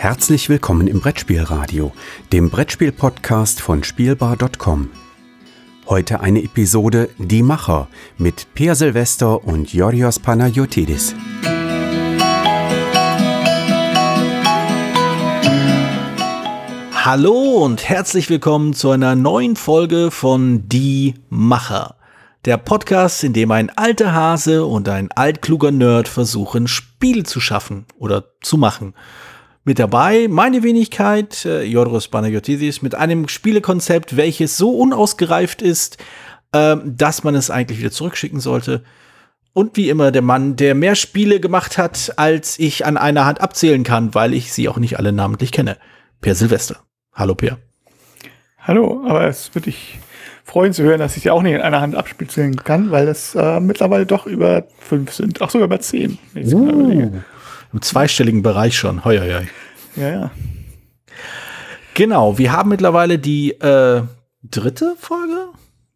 Herzlich willkommen im Brettspielradio, dem Brettspiel-Podcast von Spielbar.com. Heute eine Episode Die Macher mit Peer Silvester und Yorios Panayotidis. Hallo und herzlich willkommen zu einer neuen Folge von Die Macher. Der Podcast, in dem ein alter Hase und ein altkluger Nerd versuchen, Spiele zu schaffen oder zu machen. Mit dabei meine Wenigkeit, äh, Jodros Banagiotis, mit einem Spielekonzept, welches so unausgereift ist, äh, dass man es eigentlich wieder zurückschicken sollte. Und wie immer der Mann, der mehr Spiele gemacht hat, als ich an einer Hand abzählen kann, weil ich sie auch nicht alle namentlich kenne. Per Silvester. Hallo Per. Hallo, aber es würde ich freuen zu hören, dass ich sie auch nicht in einer Hand abspielen kann, weil es äh, mittlerweile doch über fünf sind. Ach sogar über zehn. Uh, Im zweistelligen Bereich schon. Hoi, hoi, hoi. Ja, ja. Genau, wir haben mittlerweile die äh, dritte Folge?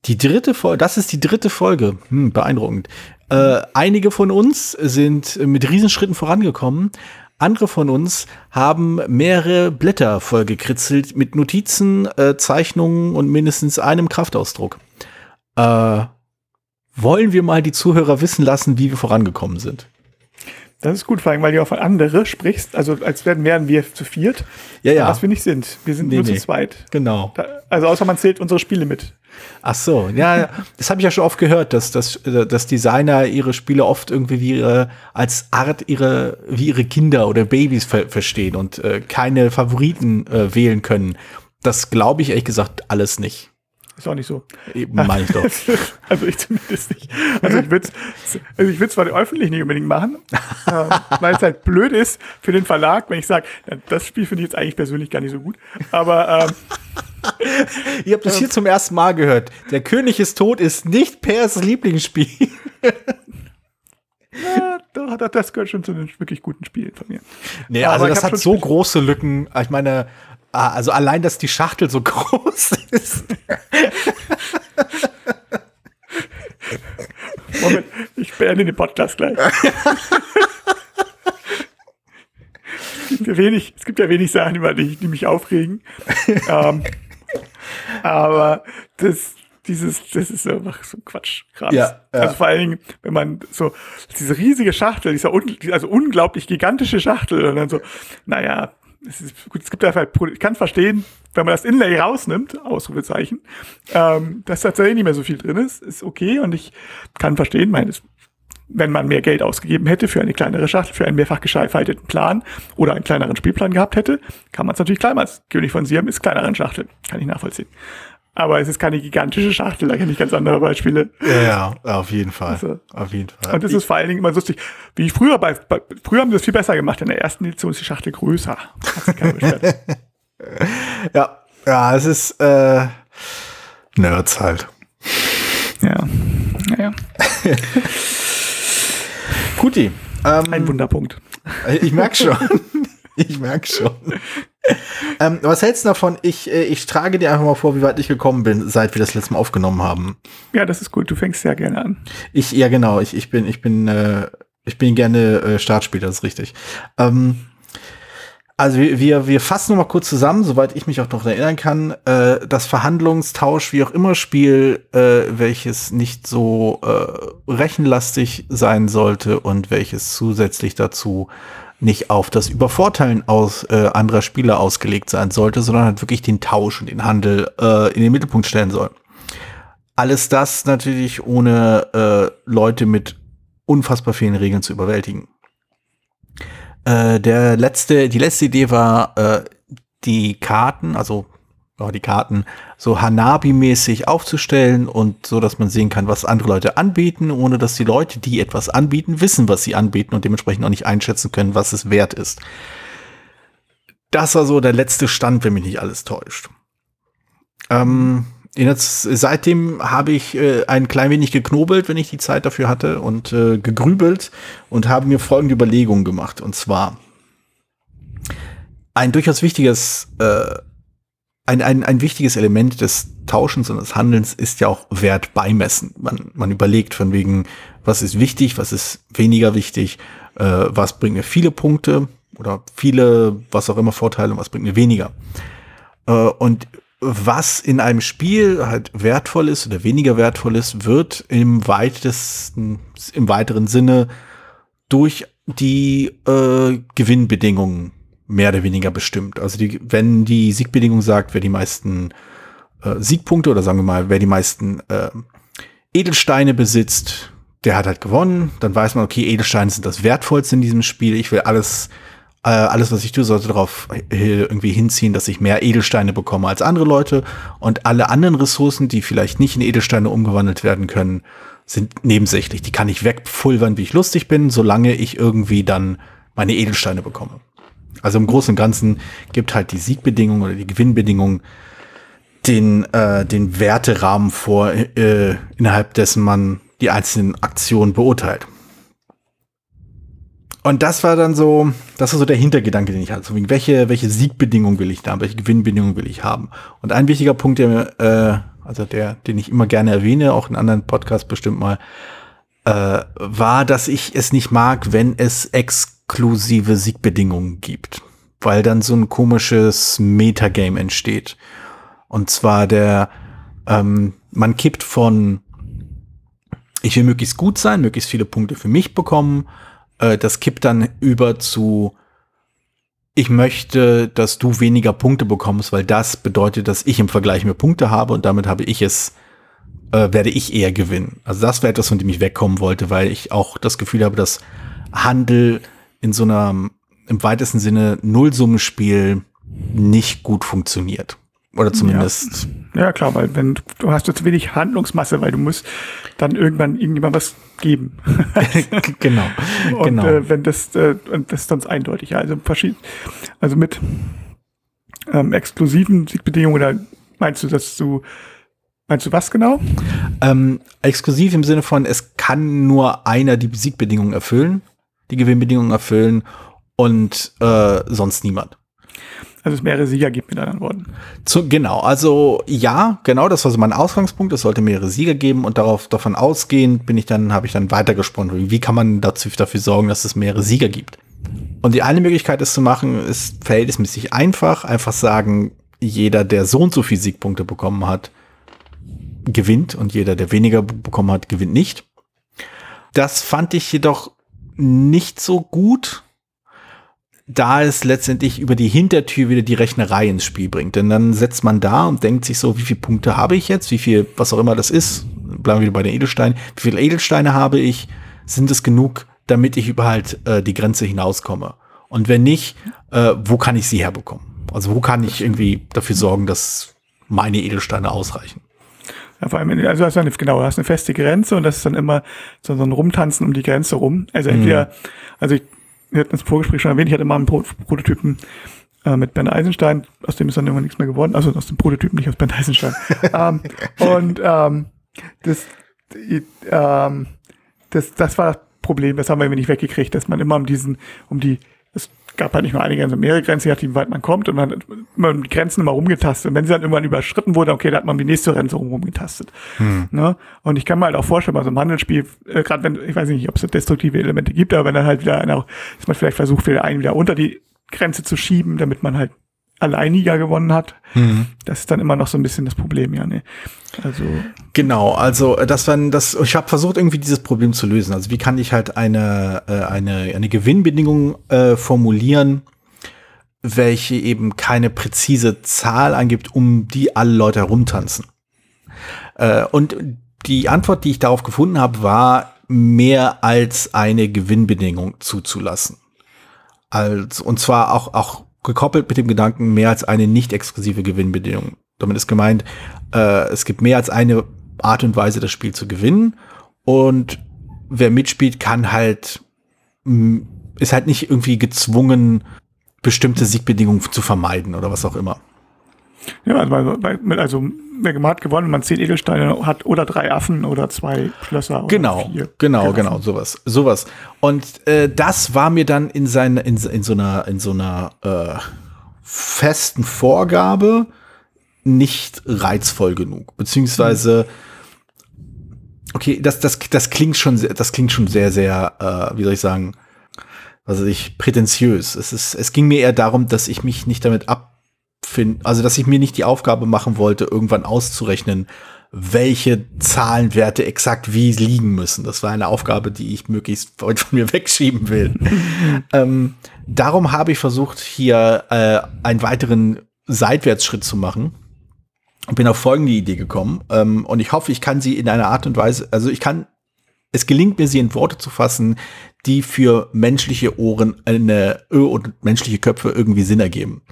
Die dritte Folge, das ist die dritte Folge. Hm, beeindruckend. Äh, einige von uns sind mit Riesenschritten vorangekommen. Andere von uns haben mehrere Blätter vollgekritzelt mit Notizen, äh, Zeichnungen und mindestens einem Kraftausdruck. Äh, wollen wir mal die Zuhörer wissen lassen, wie wir vorangekommen sind? Das ist gut, vor allem, weil du auch von andere sprichst, also als wären, wir zu viert. Ja, ja. Was wir nicht sind. Wir sind Nee, nur nee. zu zweit. Genau. Da, also außer man zählt unsere Spiele mit. Ach so, ja, das habe ich ja schon oft gehört, dass, dass, dass Designer ihre Spiele oft irgendwie wie ihre, als Art ihre, wie ihre Kinder oder Babys ver verstehen und äh, keine Favoriten äh, wählen können. Das glaube ich ehrlich gesagt alles nicht. Ist auch nicht so. Eben meine ich doch. also ich zumindest nicht. Also ich würde also ich würde zwar öffentlich nicht unbedingt machen, ähm, weil es halt blöd ist für den Verlag, wenn ich sage, das Spiel finde ich jetzt eigentlich persönlich gar nicht so gut. Aber ähm, Ihr habt das hier zum ersten Mal gehört. Der König ist tot ist nicht Pers Lieblingsspiel. ja, doch, das gehört schon zu den wirklich guten Spielen von mir. Nee, also das hat so Spiel- große Lücken. Ich meine, ah, also allein, dass die Schachtel so groß ist. Moment, ich beende den Podcast gleich. es, gibt ja wenig, es gibt ja wenig Sachen, über die, die mich aufregen. ähm, aber das, dieses, das ist einfach so Quatsch. Krass. Ja, ja. Also vor allen Dingen, wenn man so diese riesige Schachtel, dieser un, also unglaublich gigantische Schachtel und dann so, naja, es ist gut, es gibt einfach, ich kann verstehen, wenn man das Inlay rausnimmt, Ausrufezeichen, ähm, dass tatsächlich nicht mehr so viel drin ist, ist okay und ich kann verstehen, meines, wenn man mehr Geld ausgegeben hätte für eine kleinere Schachtel, für einen mehrfach geschalteten Plan oder einen kleineren Spielplan gehabt hätte, kann man es natürlich klein machen. König von Siam ist kleineren Schachtel, kann ich nachvollziehen. Aber es ist keine gigantische Schachtel, da kenne ich ganz andere Beispiele. Ja, ja, auf jeden Fall. Also- auf jeden Fall. Und das ist vor allen Dingen immer lustig, wie früher bei, bei früher haben sie das viel besser gemacht. In der ersten Edition ist die Schachtel größer. Ja, ja, es ist äh, Nerds halt. ja. Naja. Guti. Ähm, Ein Wunderpunkt. Ich merke schon. Ich merke schon. Ähm, was hältst du davon? Ich, äh, ich trage dir einfach mal vor, wie weit ich gekommen bin, seit wir das letzte Mal aufgenommen haben. Ja, das ist gut. Du fängst sehr gerne an. Ich, ja genau, ich, ich bin, ich bin, äh, ich bin gerne äh, Startspieler, das ist richtig. Ähm, also wir, wir, wir fassen noch mal kurz zusammen, soweit ich mich auch noch erinnern kann, äh, das Verhandlungstausch, wie auch immer Spiel, äh, welches nicht so äh, rechenlastig sein sollte und welches zusätzlich dazu nicht auf das Übervorteilen aus äh, anderer Spieler ausgelegt sein sollte, sondern halt wirklich den Tausch und den Handel äh, in den Mittelpunkt stellen soll. Alles das natürlich ohne äh, Leute mit unfassbar vielen Regeln zu überwältigen. Äh, der letzte, die letzte Idee war, äh, die Karten, also ja, die Karten so Hanabi-mäßig aufzustellen und so, dass man sehen kann, was andere Leute anbieten, ohne dass die Leute, die etwas anbieten, wissen, was sie anbieten und dementsprechend auch nicht einschätzen können, was es wert ist. Das war so der letzte Stand, wenn mich nicht alles täuscht. Ähm, seitdem habe ich äh, ein klein wenig geknobelt, wenn ich die Zeit dafür hatte und äh, gegrübelt und habe mir folgende Überlegungen gemacht. Und zwar ein durchaus wichtiges, äh, ein, ein, ein wichtiges Element des Tauschens und des Handelns ist ja auch Wert beimessen. Man, man überlegt von wegen, was ist wichtig, was ist weniger wichtig, äh, was bringt mir viele Punkte, oder viele, was auch immer Vorteile und was bringt mir weniger. Äh, und was in einem Spiel halt wertvoll ist oder weniger wertvoll ist, wird im weitesten, im weiteren Sinne durch die äh, Gewinnbedingungen mehr oder weniger bestimmt. Also die, wenn die Siegbedingung sagt, wer die meisten äh, Siegpunkte oder sagen wir mal, wer die meisten äh, Edelsteine besitzt, der hat halt gewonnen. Dann weiß man, okay, Edelsteine sind das Wertvollste in diesem Spiel. Ich will alles, äh, alles, was ich tue, sollte darauf irgendwie hinziehen, dass ich mehr Edelsteine bekomme als andere Leute. Und alle anderen Ressourcen, die vielleicht nicht in Edelsteine umgewandelt werden können, sind nebensächlich. Die kann ich wegpulvern, wie ich lustig bin, solange ich irgendwie dann meine Edelsteine bekomme. Also im Großen und Ganzen gibt halt die Siegbedingungen oder die Gewinnbedingungen den, äh, den Werterahmen vor, äh, innerhalb dessen man die einzelnen Aktionen beurteilt. Und das war dann so, das war so der Hintergedanke, den ich hatte. So, welche, welche Siegbedingungen will ich da, welche Gewinnbedingungen will ich haben? Und ein wichtiger Punkt, der äh, also der, den ich immer gerne erwähne, auch in anderen Podcasts bestimmt mal, äh, war, dass ich es nicht mag, wenn es exklusive Siegbedingungen gibt. Weil dann so ein komisches Metagame entsteht. Und zwar der, ähm, man kippt von ich will möglichst gut sein, möglichst viele Punkte für mich bekommen. Äh, das kippt dann über zu, ich möchte, dass du weniger Punkte bekommst, weil das bedeutet, dass ich im Vergleich mehr Punkte habe und damit habe ich es, äh, werde ich eher gewinnen. Also das wäre etwas, von dem ich wegkommen wollte, weil ich auch das Gefühl habe, dass Handel in so einer im weitesten Sinne Nullsummenspiel nicht gut funktioniert. Oder zumindest. Ja. ja, klar, weil wenn du hast zu wenig Handlungsmasse, weil du musst dann irgendwann irgendjemand was geben. genau. Und genau. Äh, wenn das, äh, und das ist sonst eindeutig, ja. Also verschieden, also mit ähm, exklusiven Siegbedingungen oder meinst du, dass du Meinst du was genau? Ähm, exklusiv im Sinne von, es kann nur einer die Siegbedingungen erfüllen, die Gewinnbedingungen erfüllen und äh, sonst niemand. Also es mehrere Sieger gibt mit anderen Worten. Zu, genau, also ja, genau, das war so mein Ausgangspunkt. Es sollte mehrere Sieger geben und darauf davon ausgehend bin ich dann, habe ich dann weitergesponnen. Wie kann man dazu, dafür sorgen, dass es mehrere Sieger gibt? Und die eine Möglichkeit, das zu machen, ist verhältnismäßig einfach. Einfach sagen, jeder, der so und so viele Siegpunkte bekommen hat, gewinnt und jeder, der weniger bekommen hat, gewinnt nicht. Das fand ich jedoch nicht so gut, da es letztendlich über die Hintertür wieder die Rechnerei ins Spiel bringt. Denn dann setzt man da und denkt sich so, wie viele Punkte habe ich jetzt, wie viel, was auch immer das ist, bleiben wir wieder bei den Edelsteinen, wie viele Edelsteine habe ich, sind es genug, damit ich über halt äh, die Grenze hinauskomme. Und wenn nicht, äh, wo kann ich sie herbekommen? Also wo kann ich irgendwie dafür sorgen, dass meine Edelsteine ausreichen? Vor allem, also hast du eine, genau, hast eine feste Grenze und das ist dann immer so, so ein Rumtanzen um die Grenze rum. Also entweder, mhm. also ich wir hatten das Vorgespräch schon erwähnt, ich hatte mal einen Pro Prototypen äh, mit Ben Eisenstein, aus dem ist dann irgendwann nichts mehr geworden, also aus dem Prototypen, nicht aus Ben Eisenstein. ähm, und ähm, das, ähm, das, das war das Problem, das haben wir irgendwie nicht weggekriegt, dass man immer um diesen, um die, gab halt nicht nur eine Grenze, mehrere Grenzen, je nachdem, wie weit man kommt und man hat immer die Grenzen immer rumgetastet. Und wenn sie dann irgendwann überschritten wurde, okay, da hat man die nächste Grenze rum rumgetastet. Hm. Ne? Und ich kann mir halt auch vorstellen, bei so einem Handelsspiel, äh, gerade wenn, ich weiß nicht, ob es destruktive Elemente gibt, aber wenn dann halt wieder einer, dass man vielleicht versucht, wieder einen wieder unter die Grenze zu schieben, damit man halt alleiniger gewonnen hat. Mhm. Das ist dann immer noch so ein bisschen das Problem, ja. Ne? Also genau, also äh, das war das. Ich habe versucht irgendwie dieses Problem zu lösen. Also wie kann ich halt eine äh, eine eine Gewinnbedingung äh, formulieren, welche eben keine präzise Zahl angibt, um die alle Leute herumtanzen. Äh, und die Antwort, die ich darauf gefunden habe, war mehr als eine Gewinnbedingung zuzulassen. Also, und zwar auch, auch gekoppelt mit dem Gedanken mehr als eine nicht exklusive Gewinnbedingung. Damit ist gemeint, äh, es gibt mehr als eine Art und Weise, das Spiel zu gewinnen. Und wer mitspielt, kann halt, ist halt nicht irgendwie gezwungen, bestimmte Siegbedingungen zu vermeiden oder was auch immer. Ja, also, also wer hat gewonnen, wenn man zehn Edelsteine hat oder drei Affen oder zwei Schlösser. Genau, vier genau, genau, sowas, sowas. Und äh, das war mir dann in seine, in, in so einer, in so einer äh, festen Vorgabe nicht reizvoll genug, beziehungsweise okay, das, das, das klingt schon, sehr, das klingt schon sehr, sehr, äh, wie soll ich sagen, also ich prätentiös. Es ist, es ging mir eher darum, dass ich mich nicht damit abfinden, also dass ich mir nicht die Aufgabe machen wollte, irgendwann auszurechnen, welche Zahlenwerte exakt wie liegen müssen. Das war eine Aufgabe, die ich möglichst weit von mir wegschieben will. ähm, darum habe ich versucht, hier äh, einen weiteren Seitwärtsschritt zu machen und bin auf folgende Idee gekommen. Ähm, und ich hoffe, ich kann sie in einer Art und Weise, also ich kann, es gelingt mir, sie in Worte zu fassen, die für menschliche Ohren eine, und menschliche Köpfe irgendwie Sinn ergeben.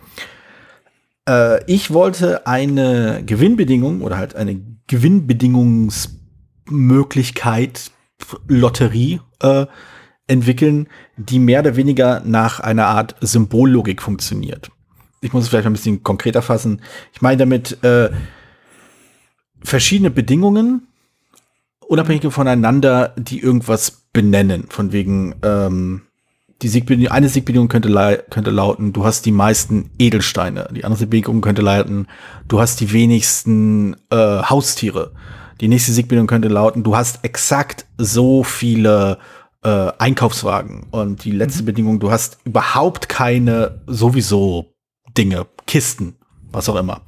Äh, ich wollte eine Gewinnbedingung oder halt eine Gewinnbedingungsmöglichkeit, Lotterie äh, entwickeln, die mehr oder weniger nach einer Art Symbollogik funktioniert. Ich muss es vielleicht ein bisschen konkreter fassen. Ich meine damit äh, verschiedene Bedingungen, unabhängig voneinander, die irgendwas benennen. Von wegen, ähm, die Siegbedingung, eine Siegbedingung könnte, könnte lauten, du hast die meisten Edelsteine. Die andere Siegbedingung könnte lauten, du hast die wenigsten äh, Haustiere. Die nächste Siegbedingung könnte lauten, du hast exakt so viele äh, Einkaufswagen. Und die letzte mhm. Bedingung, du hast überhaupt keine sowieso Dinge, Kisten, was auch immer.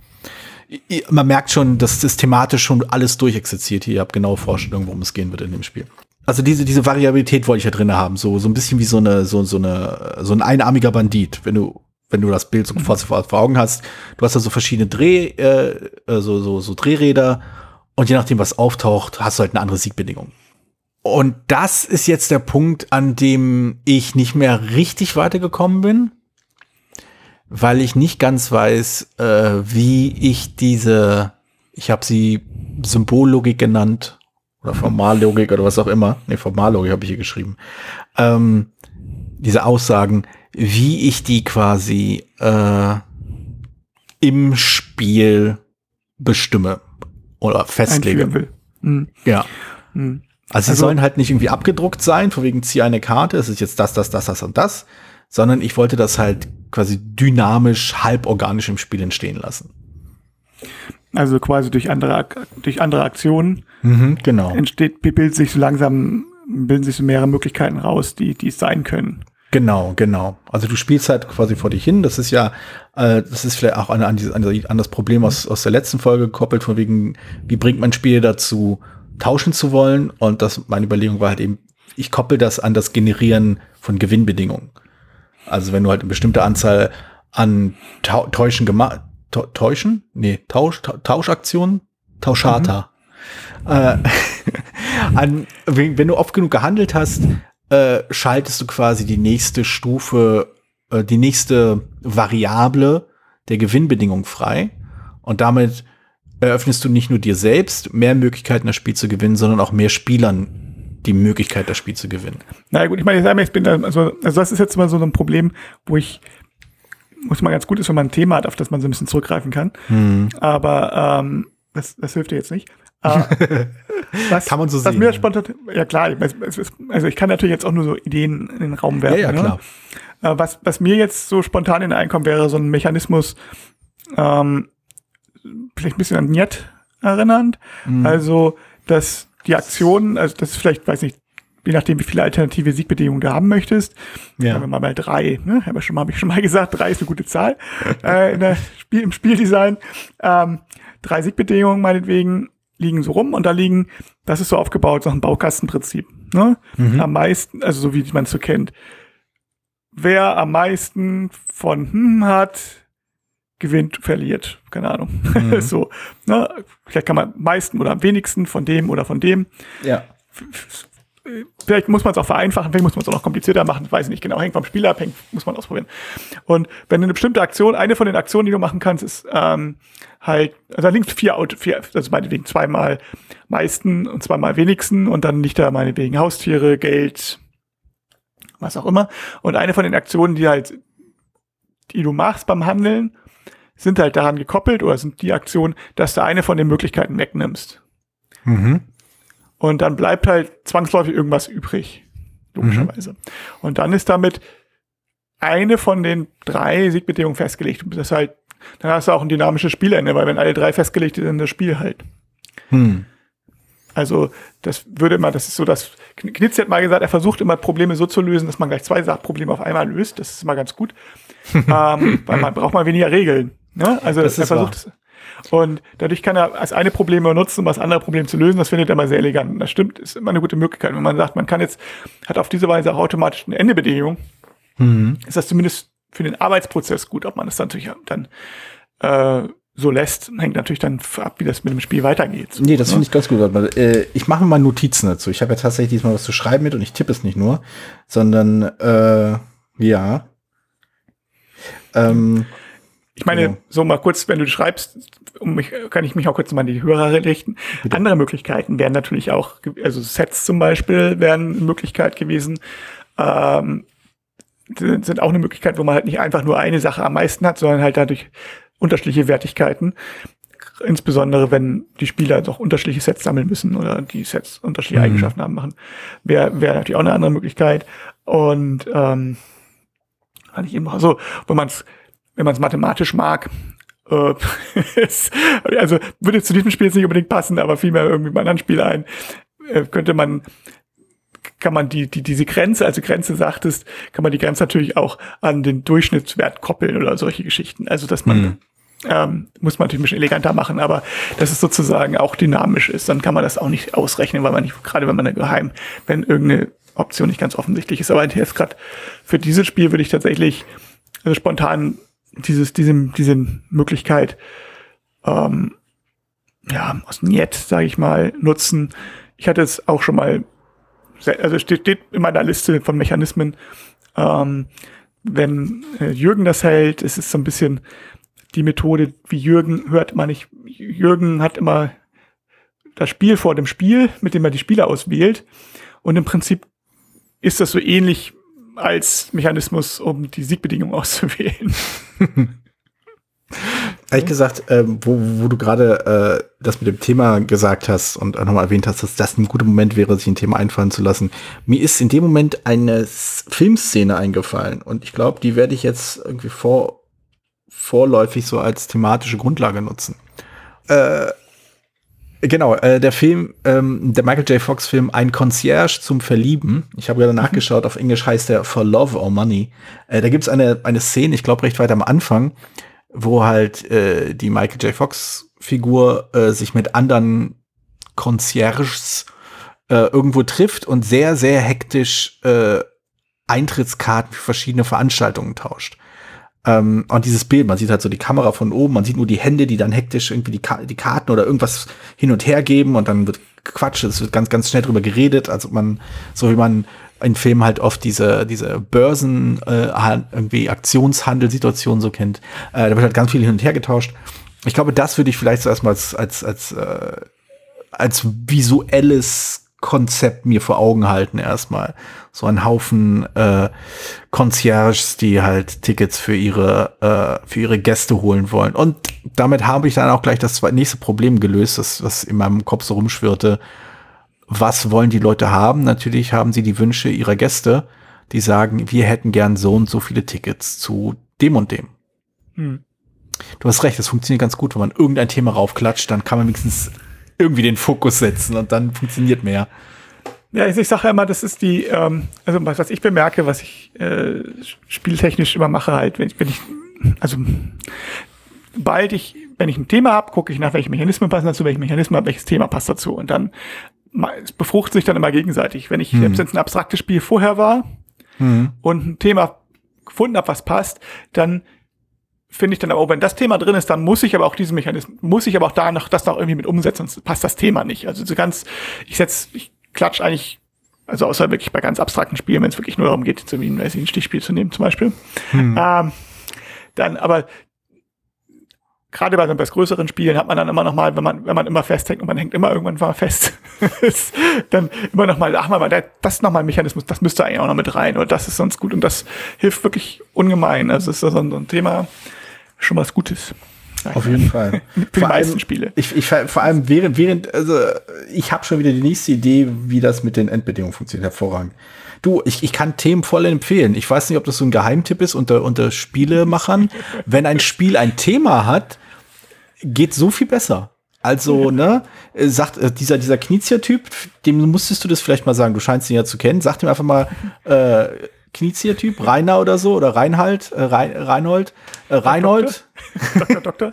Man merkt schon, dass systematisch schon alles durchexerziert hier. Ihr habt genaue Vorstellungen, worum es gehen wird in dem Spiel also diese, diese Variabilität wollte ich ja drin haben, so, so ein bisschen wie so eine, so, so eine, so ein einarmiger Bandit, wenn du, wenn du das Bild so vor, vor Augen hast. Du hast da so verschiedene Dreh, äh, äh, so, so, so Drehräder und je nachdem, was auftaucht, hast du halt eine andere Siegbedingung. Und das ist jetzt der Punkt, an dem ich nicht mehr richtig weitergekommen bin, weil ich nicht ganz weiß, äh, wie ich diese, ich habe sie Symbollogik genannt, oder Formallogik oder was auch immer. Nee, Formallogik habe ich hier geschrieben. Ähm, diese Aussagen, wie ich die quasi äh, im Spiel bestimme oder festlege. Mhm. Ja. Mhm. Also, sie also, sollen halt nicht irgendwie abgedruckt sein, von wegen zieh eine Karte, es ist jetzt das, das, das, das und das, sondern ich wollte das halt quasi dynamisch, halborganisch im Spiel entstehen lassen. Also quasi durch andere, durch andere Aktionen mhm, genau. entsteht, bildet sich so langsam, bilden sich so mehrere Möglichkeiten raus, die, die es sein können. Genau, genau. Also du spielst halt quasi vor dich hin. Das ist ja, äh, das ist vielleicht auch an, an, dieses, an das Problem aus, aus der letzten Folge gekoppelt, von wegen, wie bringt man Spiele dazu, tauschen zu wollen? Und das, meine Überlegung war halt eben, ich koppel das an das Generieren von Gewinnbedingungen. Also wenn du halt eine bestimmte Anzahl an Täuschen gemacht, Täuschen? Nee, Tausch, Tauschaktionen? Tauschata. Mhm. Äh, an, wenn, wenn, du oft genug gehandelt hast, äh, schaltest du quasi die nächste Stufe, äh, die nächste Variable der Gewinnbedingung frei. Und damit eröffnest du nicht nur dir selbst mehr Möglichkeiten, das Spiel zu gewinnen, sondern auch mehr Spielern die Möglichkeit, das Spiel zu gewinnen. Na gut, ich meine, ich bin da, also, also das ist jetzt mal so ein Problem, wo ich muss mal ganz gut ist, wenn man ein Thema hat, auf das man so ein bisschen zurückgreifen kann. Hm. Aber ähm, das, das hilft dir jetzt nicht. Äh, was, kann man so was sehen. Mir spontan, ja klar, also ich kann natürlich jetzt auch nur so Ideen in den Raum werfen. Ja, ja ne? klar. Ne? Was, was mir jetzt so spontan in den Einkommen wäre, so ein Mechanismus, ähm, vielleicht ein bisschen an Niet erinnernd. Mhm. Also, dass die Aktion, also das ist vielleicht, weiß nicht, je nachdem, wie viele alternative Siegbedingungen du haben möchtest. Ja. Sagen wir mal, mal drei, ne? Habe ich schon mal, hab ich schon mal gesagt, drei ist eine gute Zahl äh, in der Spiel, im Spieldesign. Ähm, drei Siegbedingungen meinetwegen liegen so rum und da liegen, das ist so aufgebaut, so ein Baukastenprinzip. Ne? Mhm. Am meisten, also so wie man es so kennt. Wer am meisten von hm hat, gewinnt, verliert. Keine Ahnung. Mhm. so, ne? Vielleicht kann man am meisten oder am wenigsten von dem oder von dem. Ja vielleicht muss man es auch vereinfachen, vielleicht muss man es auch noch komplizierter machen, weiß ich nicht genau, hängt vom Spiel ab, hängt, muss man ausprobieren. Und wenn eine bestimmte Aktion, eine von den Aktionen, die du machen kannst, ist ähm, halt, also da liegt vier, Auto, vier, also meinetwegen zweimal meisten und zweimal wenigsten und dann liegt da meinetwegen Haustiere, Geld, was auch immer. Und eine von den Aktionen, die halt, die du machst beim Handeln, sind halt daran gekoppelt oder sind die Aktionen, dass du eine von den Möglichkeiten wegnimmst. Mhm. Und dann bleibt halt zwangsläufig irgendwas übrig. Logischerweise. Mhm. Und dann ist damit eine von den drei Siegbedingungen festgelegt. Das halt, dann hast du auch ein dynamisches Spielende, weil wenn alle drei festgelegt sind, das Spiel halt. Hm. Also das würde immer, das ist so, dass Knitz hat mal gesagt, er versucht immer Probleme so zu lösen, dass man gleich zwei Probleme auf einmal löst. Das ist immer ganz gut, ähm, weil man braucht mal weniger Regeln. Ne? Also das er versucht und dadurch kann er als eine Problem nutzen, um das andere Problem zu lösen. Das findet er mal sehr elegant. Und das stimmt, ist immer eine gute Möglichkeit. Wenn man sagt, man kann jetzt, hat auf diese Weise auch automatisch eine Endebedingung, mhm. ist das zumindest für den Arbeitsprozess gut. Ob man das natürlich dann äh, so lässt, hängt natürlich dann ab, wie das mit dem Spiel weitergeht. So, nee, das ne? finde ich ganz gut. Äh, ich mache mal Notizen dazu. Ich habe ja tatsächlich diesmal was zu schreiben mit und ich tippe es nicht nur, sondern äh, ja. Ähm, ich meine, genau. so mal kurz, wenn du schreibst, um mich, kann ich mich auch kurz mal an die Hörer richten. Bitte. Andere Möglichkeiten wären natürlich auch, also Sets zum Beispiel wären eine Möglichkeit gewesen. Ähm, sind auch eine Möglichkeit, wo man halt nicht einfach nur eine Sache am meisten hat, sondern halt dadurch unterschiedliche Wertigkeiten. Insbesondere wenn die Spieler doch unterschiedliche Sets sammeln müssen oder die Sets unterschiedliche mhm. Eigenschaften haben machen. Wäre wäre natürlich auch eine andere Möglichkeit. Und ähm, hatte ich eben auch so, wenn man es wenn man es mathematisch mag, äh, also würde zu diesem Spiel jetzt nicht unbedingt passen, aber vielmehr irgendwie bei anderen Spiel ein, äh, könnte man kann man die, die, diese Grenze, also Grenze sagtest, kann man die Grenze natürlich auch an den Durchschnittswert koppeln oder solche Geschichten. Also, dass man, mhm. ähm, muss man natürlich ein bisschen eleganter machen, aber dass es sozusagen auch dynamisch ist, dann kann man das auch nicht ausrechnen, weil man nicht, gerade wenn man da geheim, wenn irgendeine Option nicht ganz offensichtlich ist. Aber jetzt gerade für dieses Spiel würde ich tatsächlich also spontan dieses, diese, diese Möglichkeit, ähm, ja, aus Niet, sage ich mal, nutzen. Ich hatte es auch schon mal, also steht, steht in meiner Liste von Mechanismen, ähm, wenn äh, Jürgen das hält, ist es so ein bisschen die Methode, wie Jürgen hört man nicht. Jürgen hat immer das Spiel vor dem Spiel, mit dem er die Spieler auswählt. Und im Prinzip ist das so ähnlich als Mechanismus, um die Siegbedingungen auszuwählen. Ehrlich gesagt, äh, wo, wo du gerade äh, das mit dem Thema gesagt hast und nochmal erwähnt hast, dass das ein guter Moment wäre, sich ein Thema einfallen zu lassen. Mir ist in dem Moment eine Filmszene eingefallen und ich glaube, die werde ich jetzt irgendwie vor, vorläufig so als thematische Grundlage nutzen. Äh, Genau, äh, der Film, ähm, der Michael J. Fox Film Ein Concierge zum Verlieben. Ich habe gerade mhm. nachgeschaut, auf Englisch heißt der For Love or Money. Äh, da gibt's eine, eine Szene, ich glaube recht weit am Anfang, wo halt äh, die Michael J. Fox Figur äh, sich mit anderen Concierges äh, irgendwo trifft und sehr, sehr hektisch äh, Eintrittskarten für verschiedene Veranstaltungen tauscht. Ähm, und dieses Bild, man sieht halt so die Kamera von oben, man sieht nur die Hände, die dann hektisch irgendwie die, Ka die Karten oder irgendwas hin und her geben und dann wird Quatsch, es wird ganz, ganz schnell drüber geredet, also man, so wie man in Filmen halt oft diese, diese Börsen, äh, irgendwie Aktionshandelssituation so kennt. Äh, da wird halt ganz viel hin und her getauscht. Ich glaube, das würde ich vielleicht so erstmal als, als, als, äh, als visuelles Konzept mir vor Augen halten erstmal. So ein Haufen äh, Concierges, die halt Tickets für ihre, äh, für ihre Gäste holen wollen. Und damit habe ich dann auch gleich das nächste Problem gelöst, das, was in meinem Kopf so rumschwirrte. Was wollen die Leute haben? Natürlich haben sie die Wünsche ihrer Gäste, die sagen, wir hätten gern so und so viele Tickets zu dem und dem. Hm. Du hast recht, das funktioniert ganz gut, wenn man irgendein Thema raufklatscht, dann kann man wenigstens irgendwie den Fokus setzen und dann funktioniert mehr. Ja, ich, ich sage ja immer, das ist die, ähm, also was, was ich bemerke, was ich äh, spieltechnisch immer mache, halt, wenn ich, wenn ich, also bald ich, wenn ich ein Thema habe, gucke ich nach, welche Mechanismen passen dazu, welche Mechanismen habe, welches Thema passt dazu. Und dann es befruchtet sich dann immer gegenseitig. Wenn ich, hm. selbst wenn es ein abstraktes Spiel vorher war hm. und ein Thema gefunden habe, was passt, dann finde ich dann aber, auch, wenn das Thema drin ist, dann muss ich aber auch diesen Mechanismus, muss ich aber auch da noch das noch irgendwie mit umsetzen, sonst passt das Thema nicht. Also so ganz, ich setz, ich klatsch eigentlich, also außer wirklich bei ganz abstrakten Spielen, wenn es wirklich nur darum geht, so wie ein Stichspiel zu nehmen zum Beispiel. Hm. Ähm, dann, aber gerade bei, bei größeren Spielen hat man dann immer noch mal, wenn man, wenn man immer festhängt und man hängt immer irgendwann mal fest, dann immer noch mal, ach mal, das ist noch mal ein Mechanismus, das müsste eigentlich auch noch mit rein oder das ist sonst gut und das hilft wirklich ungemein. Also es ist so ein Thema, schon was Gutes. Auf jeden Fall. Für die meisten Spiele. Ich, ich, vor allem während, während, also ich habe schon wieder die nächste Idee, wie das mit den Endbedingungen funktioniert. Hervorragend. Du, ich, ich kann Themen voll empfehlen. Ich weiß nicht, ob das so ein Geheimtipp ist unter, unter Spielemachern. Wenn ein Spiel ein Thema hat, geht so viel besser. Also, ne, sagt äh, dieser, dieser Knizia-Typ, dem musstest du das vielleicht mal sagen, du scheinst ihn ja zu kennen. Sag ihm einfach mal, äh, Knizia-Typ, Rainer oder so, oder äh, Rein, Reinhold, äh, Reinhold. Doktor, Doktor.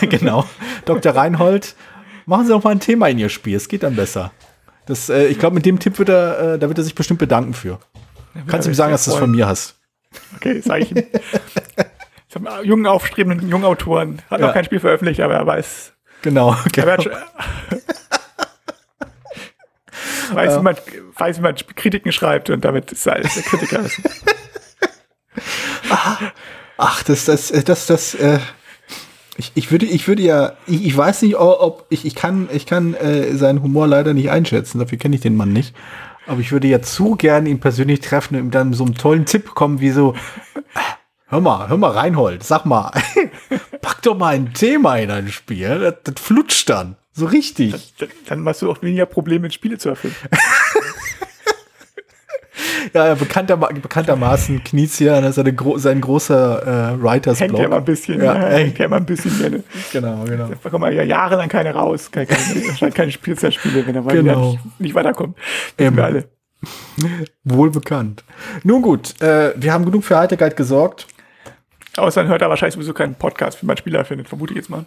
genau, Dr. Reinhold. Machen Sie doch mal ein Thema in Ihr Spiel, es geht dann besser. Das, äh, ich glaube, mit dem Tipp wird er, äh, da wird er sich bestimmt bedanken für. Kannst du ihm sagen, dass du das von mir hast. Okay, sag ich ihm. Jungen, aufstrebenden jungen Autoren. Hat noch Ja. kein Spiel veröffentlicht, aber er weiß, Genau, er genau. schon, weiß, wie man, weiß, wie man Kritiken schreibt und damit ist alles der Kritiker. Ach, das, das, äh, das, das, äh, ich, ich würde, ich würde ja, ich, ich weiß nicht, ob ich, ich kann, ich kann äh, seinen Humor leider nicht einschätzen. Dafür kenne ich den Mann nicht. Aber ich würde ja zu gern ihn persönlich treffen und ihm dann so einen tollen Tipp kommen, wie so, äh, hör mal, hör mal, Reinhold, sag mal, pack doch mal ein Thema in ein Spiel. Das, das flutscht dann. So richtig. Dann hast du auch weniger Probleme, Spiele zu erfinden. Ja, bekannter, bekanntermaßen Knizia, das ist eine gro sein großer äh, Writers Hängt Blog. ja mal ein bisschen, Ja, ja, ey. hängt ja mal ein bisschen gerne. Genau, genau. Da kommen ja jahrelang keine raus, keine, keine, keine Spielzeitspiele, wenn er Genau. nicht, nicht weiterkommt. Wir alle. Wohl bekannt. Nun gut, äh, wir haben genug für Heiterkeit gesorgt. Außer dann hört er wahrscheinlich sowieso keinen Podcast, wie man Spieler findet, vermute ich jetzt mal.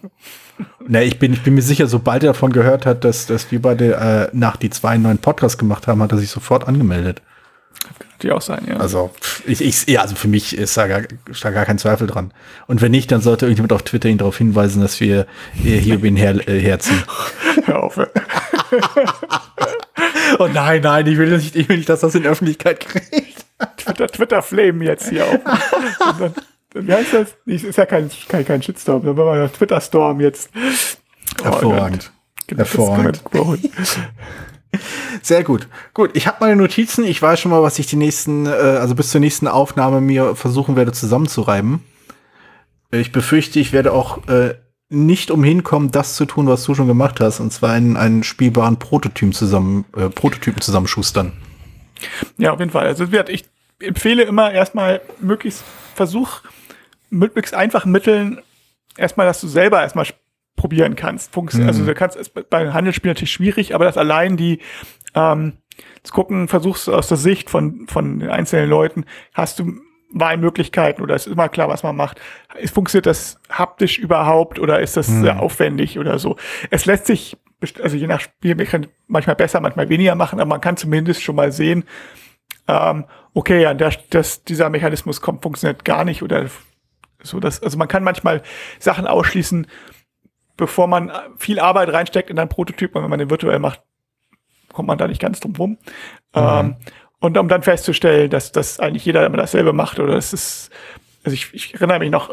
Ne, ich bin, ich bin mir sicher, sobald er davon gehört hat, dass, dass wir beide äh, nach die zwei neuen Podcasts gemacht haben, hat er sich sofort angemeldet. Kann natürlich auch sein, ja. Also, ich, ich, ja, also für mich ist da gar, ist da gar kein Zweifel dran. Und wenn nicht, dann sollte irgendjemand auf Twitter ihn darauf hinweisen, dass wir äh, hier über ihn her, äh, herziehen. Hör auf. Oh nein, nein, ich will nicht, ich will nicht, dass das in Öffentlichkeit kriegt. Twitter, Twitter Flame jetzt hier auf. Wie heißt das? Nicht, ist ja kein, kein, kein Shitstorm, sondern war der Twitter Storm jetzt. Oh Hervorragend. Das Hervorragend. Sehr gut. Gut, ich habe meine Notizen. Ich weiß schon mal, was ich die nächsten, äh, also bis zur nächsten Aufnahme mir versuchen werde zusammenzureiben. Ich befürchte, ich werde auch äh, nicht umhin kommen, das zu tun, was du schon gemacht hast, und zwar einen, einen spielbaren Prototypen zusammen, äh, Prototypen zusammenschustern. Ja, auf jeden Fall. Also ich empfehle immer erstmal möglichst Versuch, möglichst einfachen Mitteln erstmal, dass du selber erstmal probieren kannst. Funks Mhm. Also du kannst es bei einem Handelsspiel natürlich schwierig, aber das allein die ähm, zu gucken, versuchst du aus der Sicht von, von den einzelnen Leuten, hast du Wahlmöglichkeiten oder ist immer klar, was man macht. Ist, funktioniert das haptisch überhaupt oder ist das sehr aufwendig oder so? Es lässt sich, also je nach Spiel, man kann manchmal besser, manchmal weniger machen, aber man kann zumindest schon mal sehen, ähm, okay, ja, der, das, dieser Mechanismus kommt, funktioniert gar nicht oder so. Das, also man kann manchmal Sachen ausschließen, bevor man viel Arbeit reinsteckt in einen Prototyp und wenn man den virtuell macht, kommt man da nicht ganz drum rum. Ähm, und um dann festzustellen, dass das eigentlich jeder immer dasselbe macht oder das ist, also ich, ich erinnere mich noch,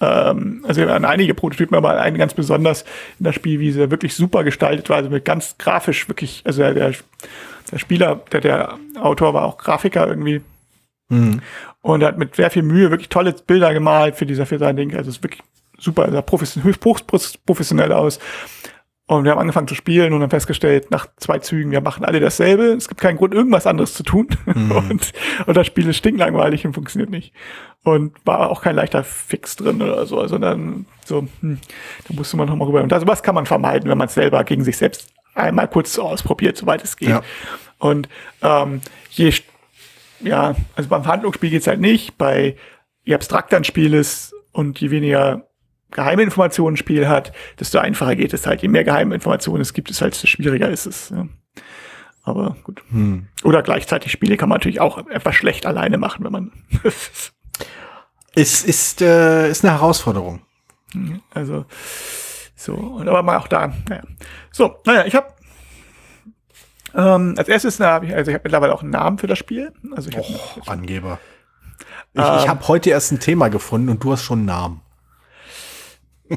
ähm, also an einige Prototypen, aber einen ganz besonders in der Spielwiese wirklich super gestaltet war, also mit ganz grafisch wirklich, also der, der, der Spieler, der, der Autor war auch Grafiker irgendwie und hat mit sehr viel Mühe wirklich tolle Bilder gemalt für dieser, für sein Ding, also es ist wirklich super, sah professionell, höchst höchst professionell aus. Und wir haben angefangen zu spielen und haben festgestellt, nach zwei Zügen, wir machen alle dasselbe. Es gibt keinen Grund, irgendwas anderes zu tun. Und, und das Spiel ist stinklangweilig und funktioniert nicht. Und war auch kein leichter Fix drin oder so. Also dann so, hm, da musste man nochmal rüber. Und das, was kann man vermeiden, wenn man es selber gegen sich selbst einmal kurz ausprobiert, soweit es geht. Ja. Und ähm, je, ja, also beim Handlungsspiel geht's halt nicht. Bei je abstrakter ein Spiel ist und je weniger geheime Informationen ein Spiel hat, desto einfacher geht es halt. Je mehr geheime Informationen es gibt, desto halt desto schwieriger ist es. Ja. Aber gut. Oder gleichzeitig Spiele kann man natürlich auch etwas schlecht alleine machen, wenn man. Es ist, äh, ist eine Herausforderung. also so. Und aber mal auch da. Naja. So, naja, ich habe ähm, als erstes, na, hab ich, also ich habe mittlerweile auch einen Namen für das Spiel. Also ich hab, Och, Angeber. Ich, Ähm. ich habe heute erst ein Thema gefunden und du hast schon einen Namen.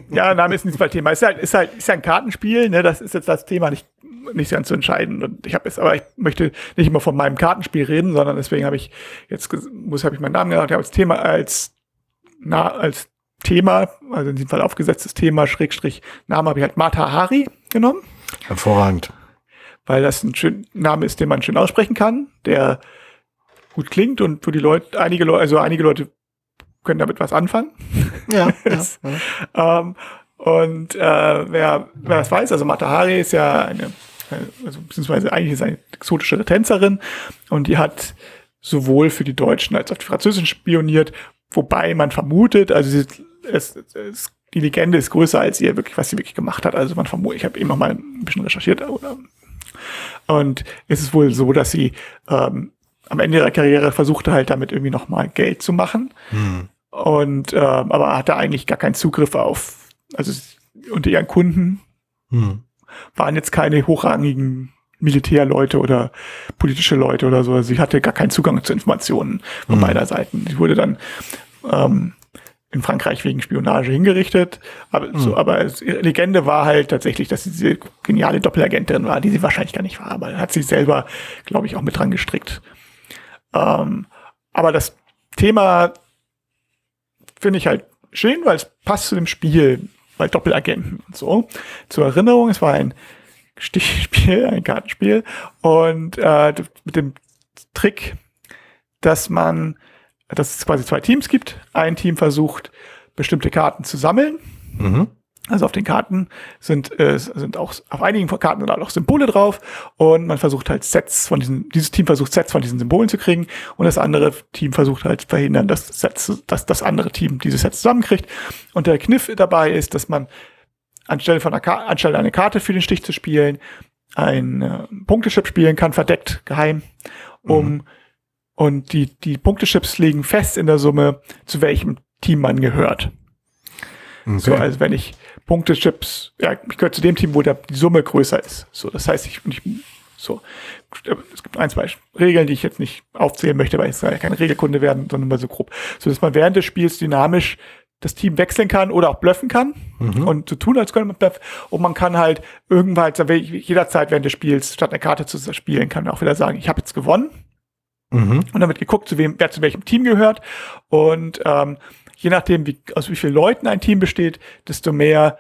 Ja, Name ist nicht das Thema. Ist halt, ist halt, ist ja ein Kartenspiel, ne? Das ist jetzt das Thema nicht, nicht ganz zu entscheiden. Und ich habe es, aber ich möchte nicht immer von meinem Kartenspiel reden, sondern deswegen habe ich jetzt muss habe ich meinen Namen genannt, ich habe das Thema als na, als Thema, also in diesem Fall aufgesetztes Thema, Schrägstrich, Name habe ich halt Mata Hari genommen, Hervorragend. Weil das ein schön Name ist, den man schön aussprechen kann, der gut klingt und für die Leute, einige Leute, also einige Leute können damit was anfangen. Ja, ja, Das- Ähm, Und äh, wer, wer das weiß, also Matahari ist ja eine, also beziehungsweise eigentlich ist eine exotische Tänzerin und die hat sowohl für die Deutschen als auch die Französischen spioniert, wobei man vermutet, also sie, es, es, die Legende ist größer als ihr wirklich, was sie wirklich gemacht hat. Also man vermutet, ich habe eben noch mal ein bisschen recherchiert oder und es ist wohl so, dass sie ähm, am Ende ihrer Karriere versuchte halt damit irgendwie noch mal Geld zu machen. Hm. Und ähm, aber hatte eigentlich gar keinen Zugriff auf, also unter ihren Kunden hm. waren jetzt keine hochrangigen Militärleute oder politische Leute oder so. Also sie hatte gar keinen Zugang zu Informationen von hm. beider Seiten. Sie wurde dann ähm, in Frankreich wegen Spionage hingerichtet. Aber, mhm. so, aber Legende war halt tatsächlich, dass sie diese geniale Doppelagentin war, die sie wahrscheinlich gar nicht war. Aber hat sie selber, glaube ich, auch mit dran gestrickt. Ähm, aber das Thema finde ich halt schön, weil es passt zu dem Spiel, weil Doppelagenten und so. Zur Erinnerung, es war ein Stichspiel, ein Kartenspiel und äh, mit dem Trick, dass man dass es quasi zwei Teams gibt. Ein Team versucht, bestimmte Karten zu sammeln. Mhm. Also auf den Karten sind, äh, sind auch, auf einigen Karten sind auch Symbole drauf und man versucht halt Sets von diesen, dieses Team versucht Sets von diesen Symbolen zu kriegen und das andere Team versucht halt verhindern, dass Sets, dass das andere Team diese Sets zusammenkriegt. Und der Kniff dabei ist, dass man anstelle von einer, Ka anstelle eine Karte für den Stich zu spielen, ein äh, Punktechip spielen kann, verdeckt, geheim, um mhm und die, die Punktechips legen fest in der Summe, zu welchem Team man gehört. Okay. So, also wenn ich Punktechips, ja, ich gehöre zu dem Team, wo der, die Summe größer ist. So, das heißt, ich, ich so, es gibt ein, zwei Regeln, die ich jetzt nicht aufzählen möchte, weil ich keine Regelkunde werden, sondern mal so grob. So, dass man während des Spiels dynamisch das Team wechseln kann oder auch bluffen kann mhm. und so tun, als könnte man bluffen. Und man kann halt irgendwann, jederzeit während des Spiels, statt eine Karte zu spielen, kann man auch wieder sagen, ich habe jetzt gewonnen Mhm. Und dann wird geguckt, zu wem, wer zu welchem Team gehört. Und ähm, je nachdem, wie, aus wie vielen Leuten ein Team besteht, desto mehr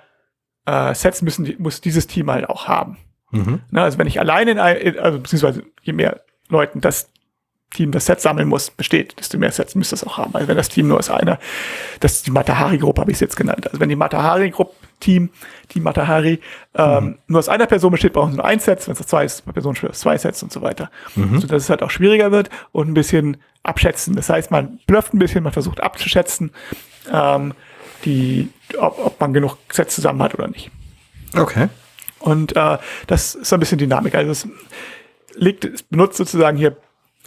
äh, Sets müssen, muss dieses Team halt auch haben. Mhm. Na, also wenn ich alleine in ein, also beziehungsweise je mehr Leuten das Team das Set sammeln muss, besteht, desto mehr Sets müsste es auch haben. Also wenn das Team nur aus einer, das ist die Matahari-Gruppe, habe ich es jetzt genannt. Also wenn die Matahari-Gruppe Team, Team Matahari, ähm, mhm. nur aus einer Person besteht, brauchen sie nur ein Set, wenn es zwei ist, Person zwei Sets und so weiter. Mhm. Sodass es halt auch schwieriger wird und ein bisschen abschätzen. Das heißt, man blufft ein bisschen, man versucht abzuschätzen, ähm, die, ob, ob man genug Sets zusammen hat oder nicht. Okay. Und äh, das ist ein bisschen Dynamik. Also es liegt, es benutzt sozusagen hier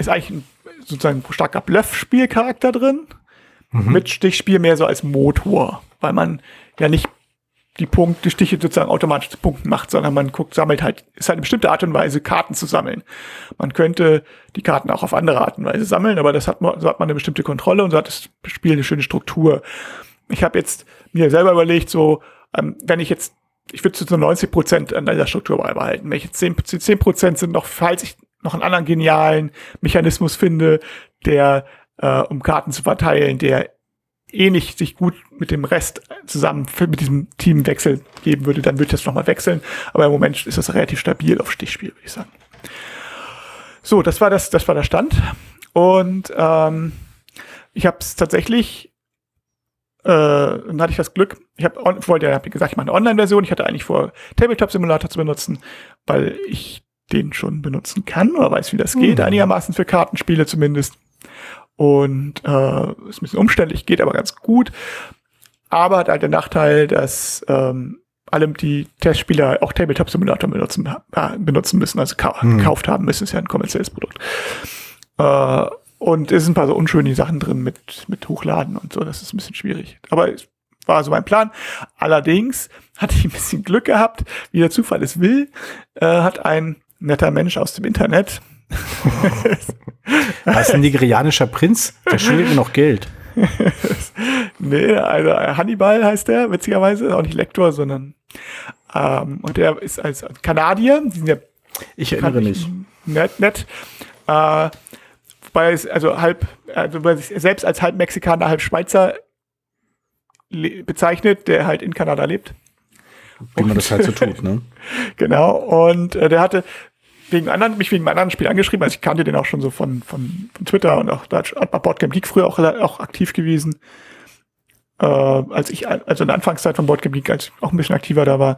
ist eigentlich ein, sozusagen ein starker Bluff-Spielcharakter drin. Mhm. Mit Stichspiel mehr so als Motor, weil man ja nicht die Punkte, die Stiche sozusagen automatisch zu Punkten macht, sondern man guckt, sammelt halt, ist halt eine bestimmte Art und Weise, Karten zu sammeln. Man könnte die Karten auch auf andere Art und Weise sammeln, aber das hat man, so hat man eine bestimmte Kontrolle und so hat das Spiel eine schöne Struktur. Ich habe jetzt mir selber überlegt, so, ähm, wenn ich jetzt, ich würde zu 90 Prozent an dieser Struktur beibehalten. Welche 10 Prozent sind noch, falls ich noch einen anderen genialen Mechanismus finde, der, äh, um Karten zu verteilen, der eh nicht sich gut mit dem Rest zusammen mit diesem Teamwechsel geben würde, dann würde ich das nochmal wechseln. Aber im Moment ist das relativ stabil auf Stichspiel, würde ich sagen. So, das war das, das war der Stand. Und ähm, ich habe es tatsächlich, äh, dann hatte ich das Glück, ich habe wollte ja, hab gesagt, ich mache eine Online-Version. Ich hatte eigentlich vor, Tabletop-Simulator zu benutzen, weil ich den schon benutzen kann oder weiß, wie das geht, mhm. einigermaßen für Kartenspiele zumindest. Und äh, ist ein bisschen umständlich, geht aber ganz gut. Aber hat halt den Nachteil, dass ähm, alle die Testspieler auch Tabletop Simulator benutzen, äh, benutzen müssen, also ka mhm. gekauft haben müssen, ist ja ein kommerzielles Produkt. Äh, und es sind ein paar so unschöne Sachen drin mit, mit Hochladen und so, das ist ein bisschen schwierig. Aber es war so mein Plan. Allerdings hatte ich ein bisschen Glück gehabt, wie der Zufall es will, äh, hat ein netter Mensch aus dem Internet. Was ist ein nigerianischer Prinz? Der schuldet mir noch Geld. nee, also Hannibal heißt der, witzigerweise, auch nicht Lektor, sondern ähm, und der ist als Kanadier, die sind ja ich erinnere mich. Nett, nett. Äh, wobei es also halb, also sich selbst als halb Mexikaner, halb Schweizer bezeichnet, der halt in Kanada lebt. Wie man das halt so tut, ne? genau. Und äh, der hatte wegen anderen, mich wegen einem anderen Spiel angeschrieben. Also ich kannte den auch schon so von, von, von Twitter und auch da hat bei Boardgame Geek früher auch, auch aktiv gewesen. äh, als ich, also in der Anfangszeit von Boardgame Geek, als ich auch ein bisschen aktiver da war,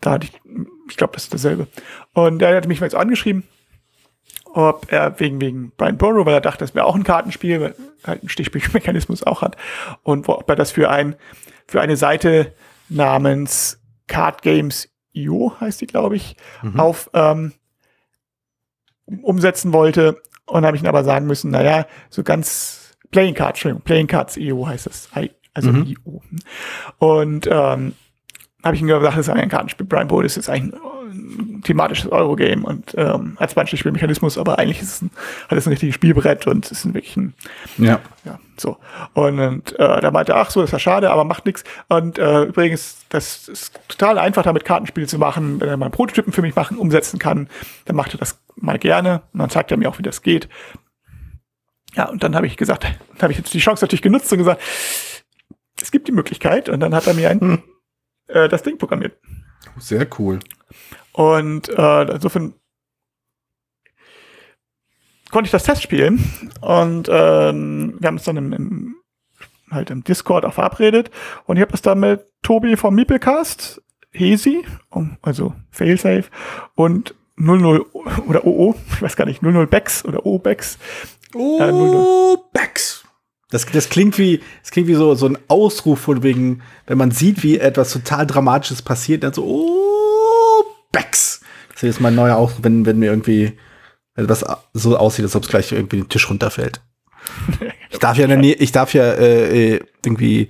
da hatte ich, ich glaube, das ist dasselbe. Und er hatte mich jetzt angeschrieben, ob er wegen, wegen Brian Burrow, weil er dachte, das wäre auch ein Kartenspiel, weil er halt einen Stichspielmechanismus auch hat, und ob er das für ein, für eine Seite namens Card Games IO heißt die, glaube ich, mhm. auf ähm, umsetzen wollte. Und habe ich ihn aber sagen müssen, naja, so ganz Playing Cards, Entschuldigung, Playing Cards IO heißt es, also mhm. IO. Und ähm, habe ich ihm gesagt, das ist ein Kartenspiel. Brian Bowl ist jetzt eigentlich ein thematisches Eurogame und ähm, als Beispielspielmechanismus, aber eigentlich ist es ein, hat es ein richtiges Spielbrett und es ist ein wirklich ein, ja. ja, so. Und, und äh, da meinte er, ach so, das ist ja schade, aber macht nichts. Und äh, übrigens, das ist total einfach, damit Kartenspiele zu machen. Wenn er mal Prototypen für mich machen, umsetzen kann, dann macht er das mal gerne. Und dann zeigt er mir auch, wie das geht. Ja, und dann habe ich gesagt, dann habe ich jetzt die Chance natürlich genutzt und gesagt, es gibt die Möglichkeit. Und dann hat er mir ein hm äh, das Ding programmiert. Sehr cool. Und äh, insofern konnte ich das Test spielen und ähm, wir haben uns dann im, im, halt im Discord auch verabredet und ich habe das dann mit Tobi vom Meeplecast, Hesi, also Failsafe und 00 oder OO, ich weiß gar nicht, 00 Bex oder O-Bex. Oh, äh, Bex. Das, das klingt wie, das klingt wie so, so ein Ausruf von wegen, wenn man sieht, wie etwas total Dramatisches passiert, dann so, oh, Becks. Das ist jetzt mein neuer Ausruf, wenn, wenn mir irgendwie etwas so aussieht, als ob es gleich irgendwie den Tisch runterfällt. Ich darf ja, Nähe, ich darf ja äh, irgendwie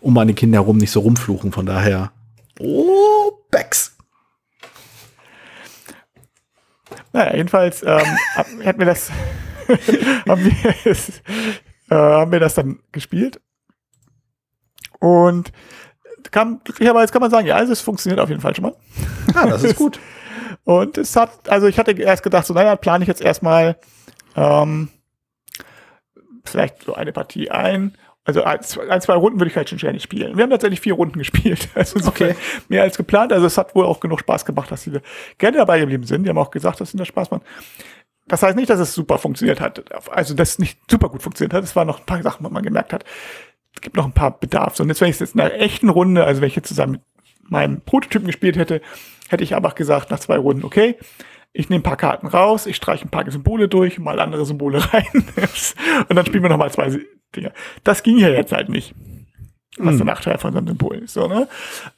um meine Kinder herum nicht so rumfluchen, von daher, oh, Becks. Naja, jedenfalls ähm, hat mir das, haben wir äh, haben wir das dann gespielt. Und kam, glücklicherweise kann man sagen, ja, also es funktioniert auf jeden Fall schon mal. Ja, das ist gut. Und es hat, also ich hatte erst gedacht, so, naja, plane ich jetzt erstmal ähm, vielleicht so eine Partie ein. Also ein, zwei Runden würde ich halt schon gerne spielen. Wir haben tatsächlich vier Runden gespielt. Also okay. mehr als geplant. Also es hat wohl auch genug Spaß gemacht, dass sie gerne dabei geblieben sind. Die haben auch gesagt, dass ihnen das Spaß macht. Das heißt nicht, dass es super funktioniert hat. Also, dass es nicht super gut funktioniert hat. Es waren noch ein paar Sachen, wo man gemerkt hat, es gibt noch ein paar Bedarfs. Und jetzt, wenn ich es jetzt in einer echten Runde, also wenn ich jetzt zusammen mit meinem Prototypen gespielt hätte, hätte ich einfach gesagt, nach zwei Runden, okay, ich nehme ein paar Karten raus, ich streiche ein paar Symbole durch, mal andere Symbole rein und dann spielen wir nochmal zwei Dinge. Das ging hier jetzt halt nicht. Was der hm. Nachteil von so einem Symbol ist. So, ne?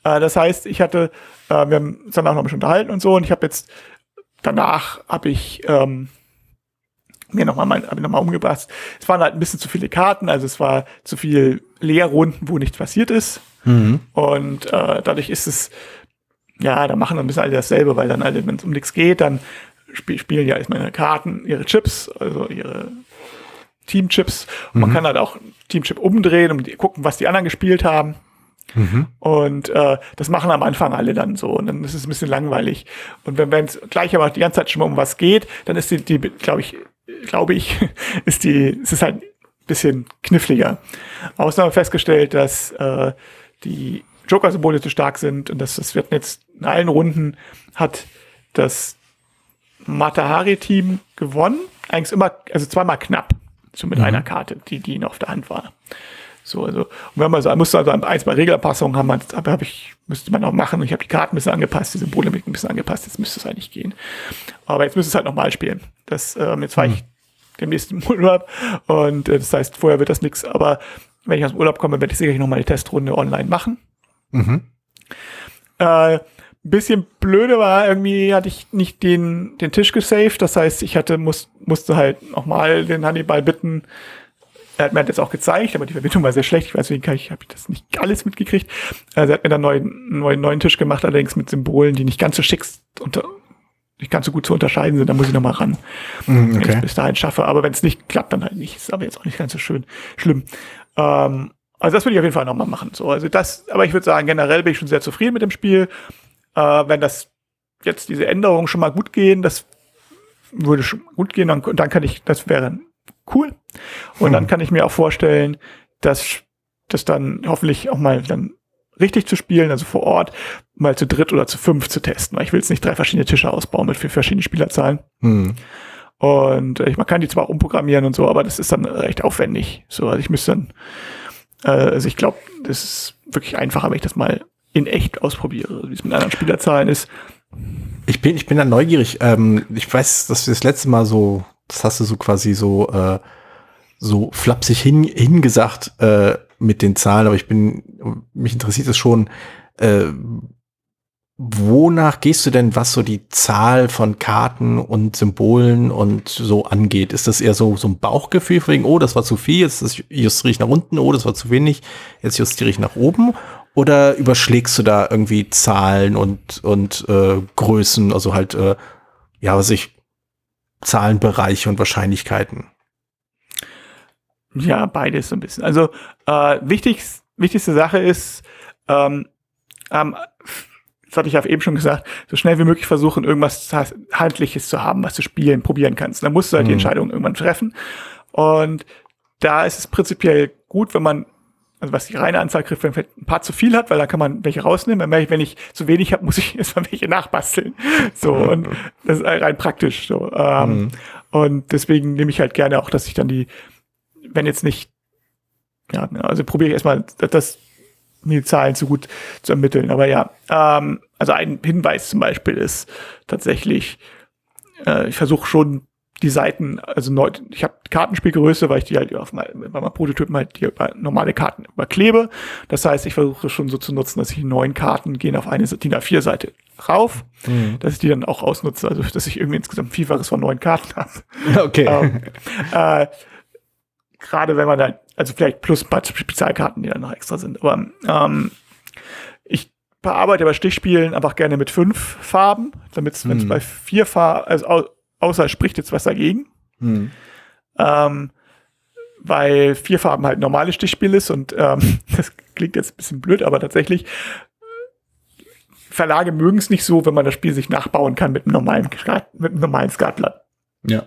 Äh, das heißt, ich hatte, äh, wir haben uns danach noch ein bisschen unterhalten und so und ich habe jetzt, danach habe ich ähm, mir nochmal mal, hab ich noch mal umgebracht. Es waren halt ein bisschen zu viele Karten, also es war zu viel Leerrunden, wo nichts passiert ist. Mhm. Und äh, dadurch ist es, ja, da machen dann ein bisschen alle dasselbe, weil dann alle, wenn es um nichts geht, dann sp spielen ja erstmal ihre Karten, ihre Chips, also ihre Teamchips. Mhm. Man kann halt auch Teamchip umdrehen und gucken, was die anderen gespielt haben. Mhm. Und äh, das machen am Anfang alle dann so. Und dann ist es ein bisschen langweilig. Und wenn es gleich aber die ganze Zeit schon mal um was geht, dann ist die, die glaube ich, glaube ich, ist die, es ist halt ein bisschen kniffliger. Außerdem festgestellt, dass äh, die Joker-Symbole zu stark sind und dass das wird jetzt in allen Runden hat das Matahari-Team gewonnen. Eigentlich immer, also zweimal knapp. So mit mhm. einer Karte, die, die noch auf der Hand war. So, also, und wenn man so, musste also ein, zwei Regelanpassungen haben, hab, hab ich, müsste man auch machen. Und ich habe die Karten ein bisschen angepasst, die Symbole ein bisschen angepasst. Jetzt müsste es eigentlich gehen. Aber jetzt müsste es halt nochmal spielen. Das, ähm, jetzt war mhm. ich demnächst im Urlaub. Und äh, das heißt, vorher wird das nichts. Aber wenn ich aus dem Urlaub komme, werde ich sicherlich nochmal die Testrunde online machen. Mhm. Äh, bisschen blöde war, irgendwie hatte ich nicht den, den Tisch gesaved. Das heißt, ich hatte, muss, musste halt nochmal den Hannibal bitten. Er hat mir das auch gezeigt, aber die Verbindung war sehr schlecht. Ich weiß, habe ich das nicht alles mitgekriegt. Also er hat mir dann einen neuen, neuen Tisch gemacht, allerdings mit Symbolen, die nicht ganz so schick unter, nicht ganz so gut zu unterscheiden sind, dann muss ich nochmal ran, mm, okay. wenn ich es bis dahin schaffe. Aber wenn es nicht klappt, dann halt nicht. Ist aber jetzt auch nicht ganz so schön schlimm. Ähm, also das würde ich auf jeden Fall nochmal machen. So, also das, aber ich würde sagen, generell bin ich schon sehr zufrieden mit dem Spiel. Äh, wenn das jetzt diese Änderungen schon mal gut gehen, das würde schon gut gehen, dann, dann kann ich, das wäre cool. Und hm. dann kann ich mir auch vorstellen, dass das dann hoffentlich auch mal dann richtig zu spielen, also vor Ort, mal zu dritt oder zu fünf zu testen. Weil ich will jetzt nicht drei verschiedene Tische ausbauen mit vier verschiedenen Spielerzahlen. Hm. Und äh, ich, man kann die zwar umprogrammieren und so, aber das ist dann recht aufwendig. So, also ich müsste dann Äh, also ich glaube, das ist wirklich einfacher, wenn ich das mal in echt ausprobiere, wie es mit anderen Spielerzahlen ist. Ich bin, ich bin da neugierig. Ähm, ich weiß, dass wir das letzte Mal so, das hast du so quasi so, äh, so flapsig hin, hingesagt äh, mit den Zahlen, aber ich bin, mich interessiert es schon, äh, wonach gehst du denn, was so die Zahl von Karten und Symbolen und so angeht? Ist das eher so, so ein Bauchgefühl wegen, oh, das war zu viel, jetzt justiere ich nach unten, oh, das war zu wenig, jetzt justiere ich nach oben? Oder überschlägst du da irgendwie Zahlen und, und äh, Größen, also halt, äh, ja, was ich, Zahlenbereiche und Wahrscheinlichkeiten? Ja, beides so ein bisschen. Also äh, wichtig, wichtigste Sache ist, ähm, ähm, das hatte ich ja eben schon gesagt, so schnell wie möglich versuchen, irgendwas Handliches zu haben, was du spielen, probieren kannst. Dann musst du halt mhm. die Entscheidung irgendwann treffen. Und da ist es prinzipiell gut, wenn man, also was die reine Anzahl trifft, wenn man ein paar zu viel hat, weil da kann man welche rausnehmen. Wenn ich, wenn ich zu wenig habe, muss ich erstmal welche nachbasteln. So, und das ist rein praktisch so. Ähm, mhm. Und deswegen nehme ich halt gerne auch, dass ich dann die, wenn jetzt nicht, ja, also probiere ich erstmal das die Zahlen zu gut zu ermitteln. Aber ja, ähm, also ein Hinweis zum Beispiel ist tatsächlich, äh, ich versuche schon die Seiten, also neu, ich habe Kartenspielgröße, weil ich die halt auf mein, bei meinem Prototypen halt die normale Karten überklebe. Das heißt, ich versuche schon so zu nutzen, dass ich die neuen Karten gehen auf eine DIN A4-Seite rauf, mhm. dass ich die dann auch ausnutze, also dass ich irgendwie insgesamt Vielfaches von neuen Karten habe. Okay. ähm, äh, Gerade wenn man dann also vielleicht plus ein paar Spezialkarten, die dann noch extra sind. Aber ähm, ich bearbeite bei Stichspielen einfach gerne mit fünf Farben, damit es, wenn es bei vier Farben, also außer spricht jetzt was dagegen. Hm. Ähm, weil vier Farben halt normales Stichspiel ist und ähm, das klingt jetzt ein bisschen blöd, aber tatsächlich Verlage mögen es nicht so, wenn man das Spiel sich nachbauen kann mit einem normalen, mit einem normalen Skatblatt. Ja.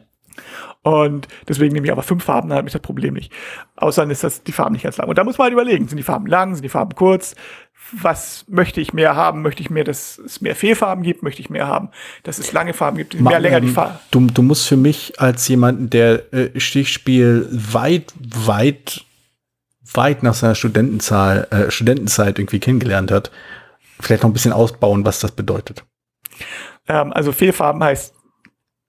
Und deswegen nehme ich aber fünf Farben, dann habe ich das Problem nicht. Außer dann ist das die Farben nicht ganz lang. Und da muss man halt überlegen, sind die Farben lang, sind die Farben kurz? Was möchte ich mehr haben? Möchte ich mehr, dass es mehr Fehlfarben gibt? Möchte ich mehr haben, dass es lange Farben gibt, mehr länger die Farben? Du, du musst für mich als jemanden, der äh, Stichspiel weit, weit, weit nach seiner Studentenzahl, äh, Studentenzeit irgendwie kennengelernt hat, vielleicht noch ein bisschen ausbauen, was das bedeutet. Ähm, also Fehlfarben heißt,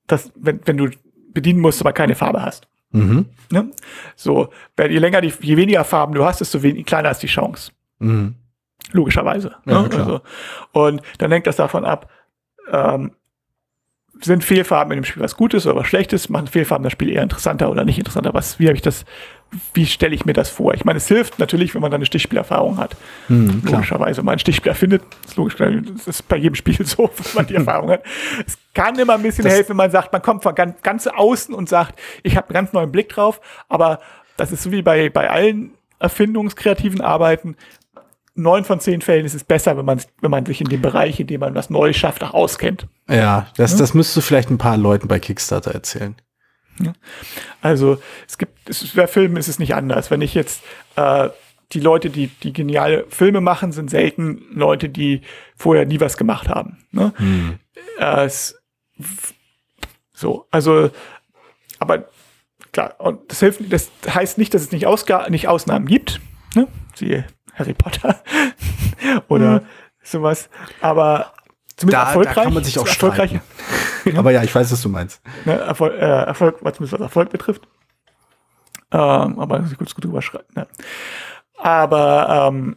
dass wenn, wenn du bedienen musst, aber keine Farbe hast. Mhm. Ne? So, je länger die, je weniger Farben du hast, desto wenig, kleiner ist die Chance. Mhm. Logischerweise. Ja, ne? also, und dann hängt das davon ab, ähm, sind Fehlfarben in dem Spiel was Gutes oder was Schlechtes? Machen Fehlfarben das Spiel eher interessanter oder nicht interessanter? Was, wie habe ich das, wie stelle ich mir das vor? Ich meine, es hilft natürlich, wenn man dann eine Stichspielerfahrung hat. Hm, Logischerweise, wenn man einen Stichspieler findet, ist logisch, das ist bei jedem Spiel so, wenn man die Erfahrung hat. Es kann immer ein bisschen das helfen, wenn man sagt, man kommt von ganz, ganz außen und sagt, ich habe einen ganz neuen Blick drauf, aber das ist so wie bei, bei allen erfindungskreativen Arbeiten neun von zehn Fällen ist es besser, wenn man, wenn man sich in dem Bereich, in dem man was Neues schafft, auch auskennt. Ja, das, ja? das müsstest du vielleicht ein paar Leuten bei Kickstarter erzählen. Ja. Also es gibt, es, bei Filmen ist es nicht anders. Wenn ich jetzt äh, die Leute, die, die geniale Filme machen, sind selten Leute, die vorher nie was gemacht haben. Ne? Hm. Äh, es, so, also, aber klar, und das hilft, das heißt nicht, dass es nicht, Ausga nicht Ausnahmen gibt. Ne? Siehe Harry Potter oder mhm. sowas. Aber zumindest da, erfolgreich. Da kann man sich auch erfolgreich. Aber ja, ich weiß, was du meinst. Ne, Erfolg, äh, Erfolg, was zumindest was Erfolg betrifft. Ähm, aber ich kurz gut drüber schreiben. Ne? Aber ähm,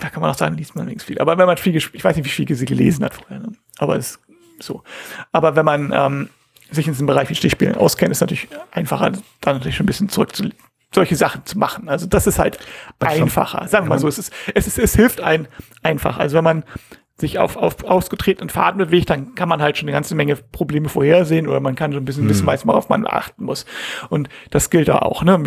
da kann man auch sagen, liest man wenigstens viel. Aber wenn man viel, ich weiß nicht, wie viel sie gelesen hat vorher, ne? aber es ist so. Aber wenn man ähm, sich in diesem Bereich wie Stichspielen auskennt, ist natürlich einfacher, dann natürlich schon ein bisschen zurück zu, solche Sachen zu machen. Also das ist halt einfacher. Sagen wir mal so, es ist, es ist, es hilft ein einfach. Also wenn man sich auf, auf ausgetretenen Faden bewegt, dann kann man halt schon eine ganze Menge Probleme vorhersehen oder man kann schon ein bisschen wissen, hm. worauf man achten muss. Und das gilt da auch, ne?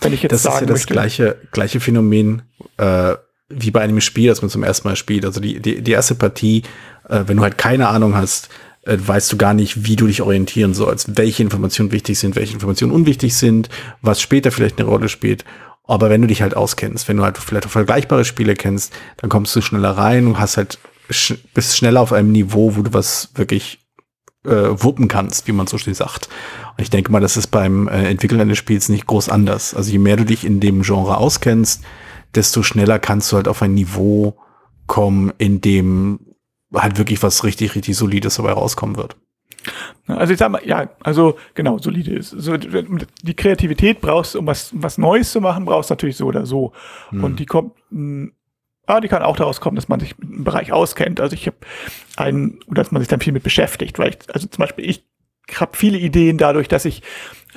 Wenn ich jetzt das sagen ist ja das möchte, gleiche, gleiche Phänomen, äh, wie bei einem Spiel, das man zum ersten Mal spielt. Also die, die, die erste Partie, äh, wenn du halt keine Ahnung hast, äh, weißt du gar nicht, wie du dich orientieren sollst, welche Informationen wichtig sind, welche Informationen unwichtig sind, was später vielleicht eine Rolle spielt. Aber wenn du dich halt auskennst, wenn du halt vielleicht vergleichbare Spiele kennst, dann kommst du schneller rein und hast halt bist schneller auf einem Niveau, wo du was wirklich äh, wuppen kannst, wie man so schön sagt. Und ich denke mal, das ist beim äh, Entwickeln eines Spiels nicht groß anders. Also je mehr du dich in dem Genre auskennst, desto schneller kannst du halt auf ein Niveau kommen, in dem halt wirklich was richtig, richtig Solides dabei rauskommen wird. Also ich sag mal, ja, also genau, solide ist. So, die Kreativität brauchst, um was, um was Neues zu machen, brauchst du natürlich so oder so. Hm. Und die kommt, ah, die kann auch daraus kommen, dass man sich mit einem Bereich auskennt. Also ich habe einen, oder dass man sich dann viel mit beschäftigt, weil ich, also zum Beispiel ich habe viele Ideen dadurch, dass ich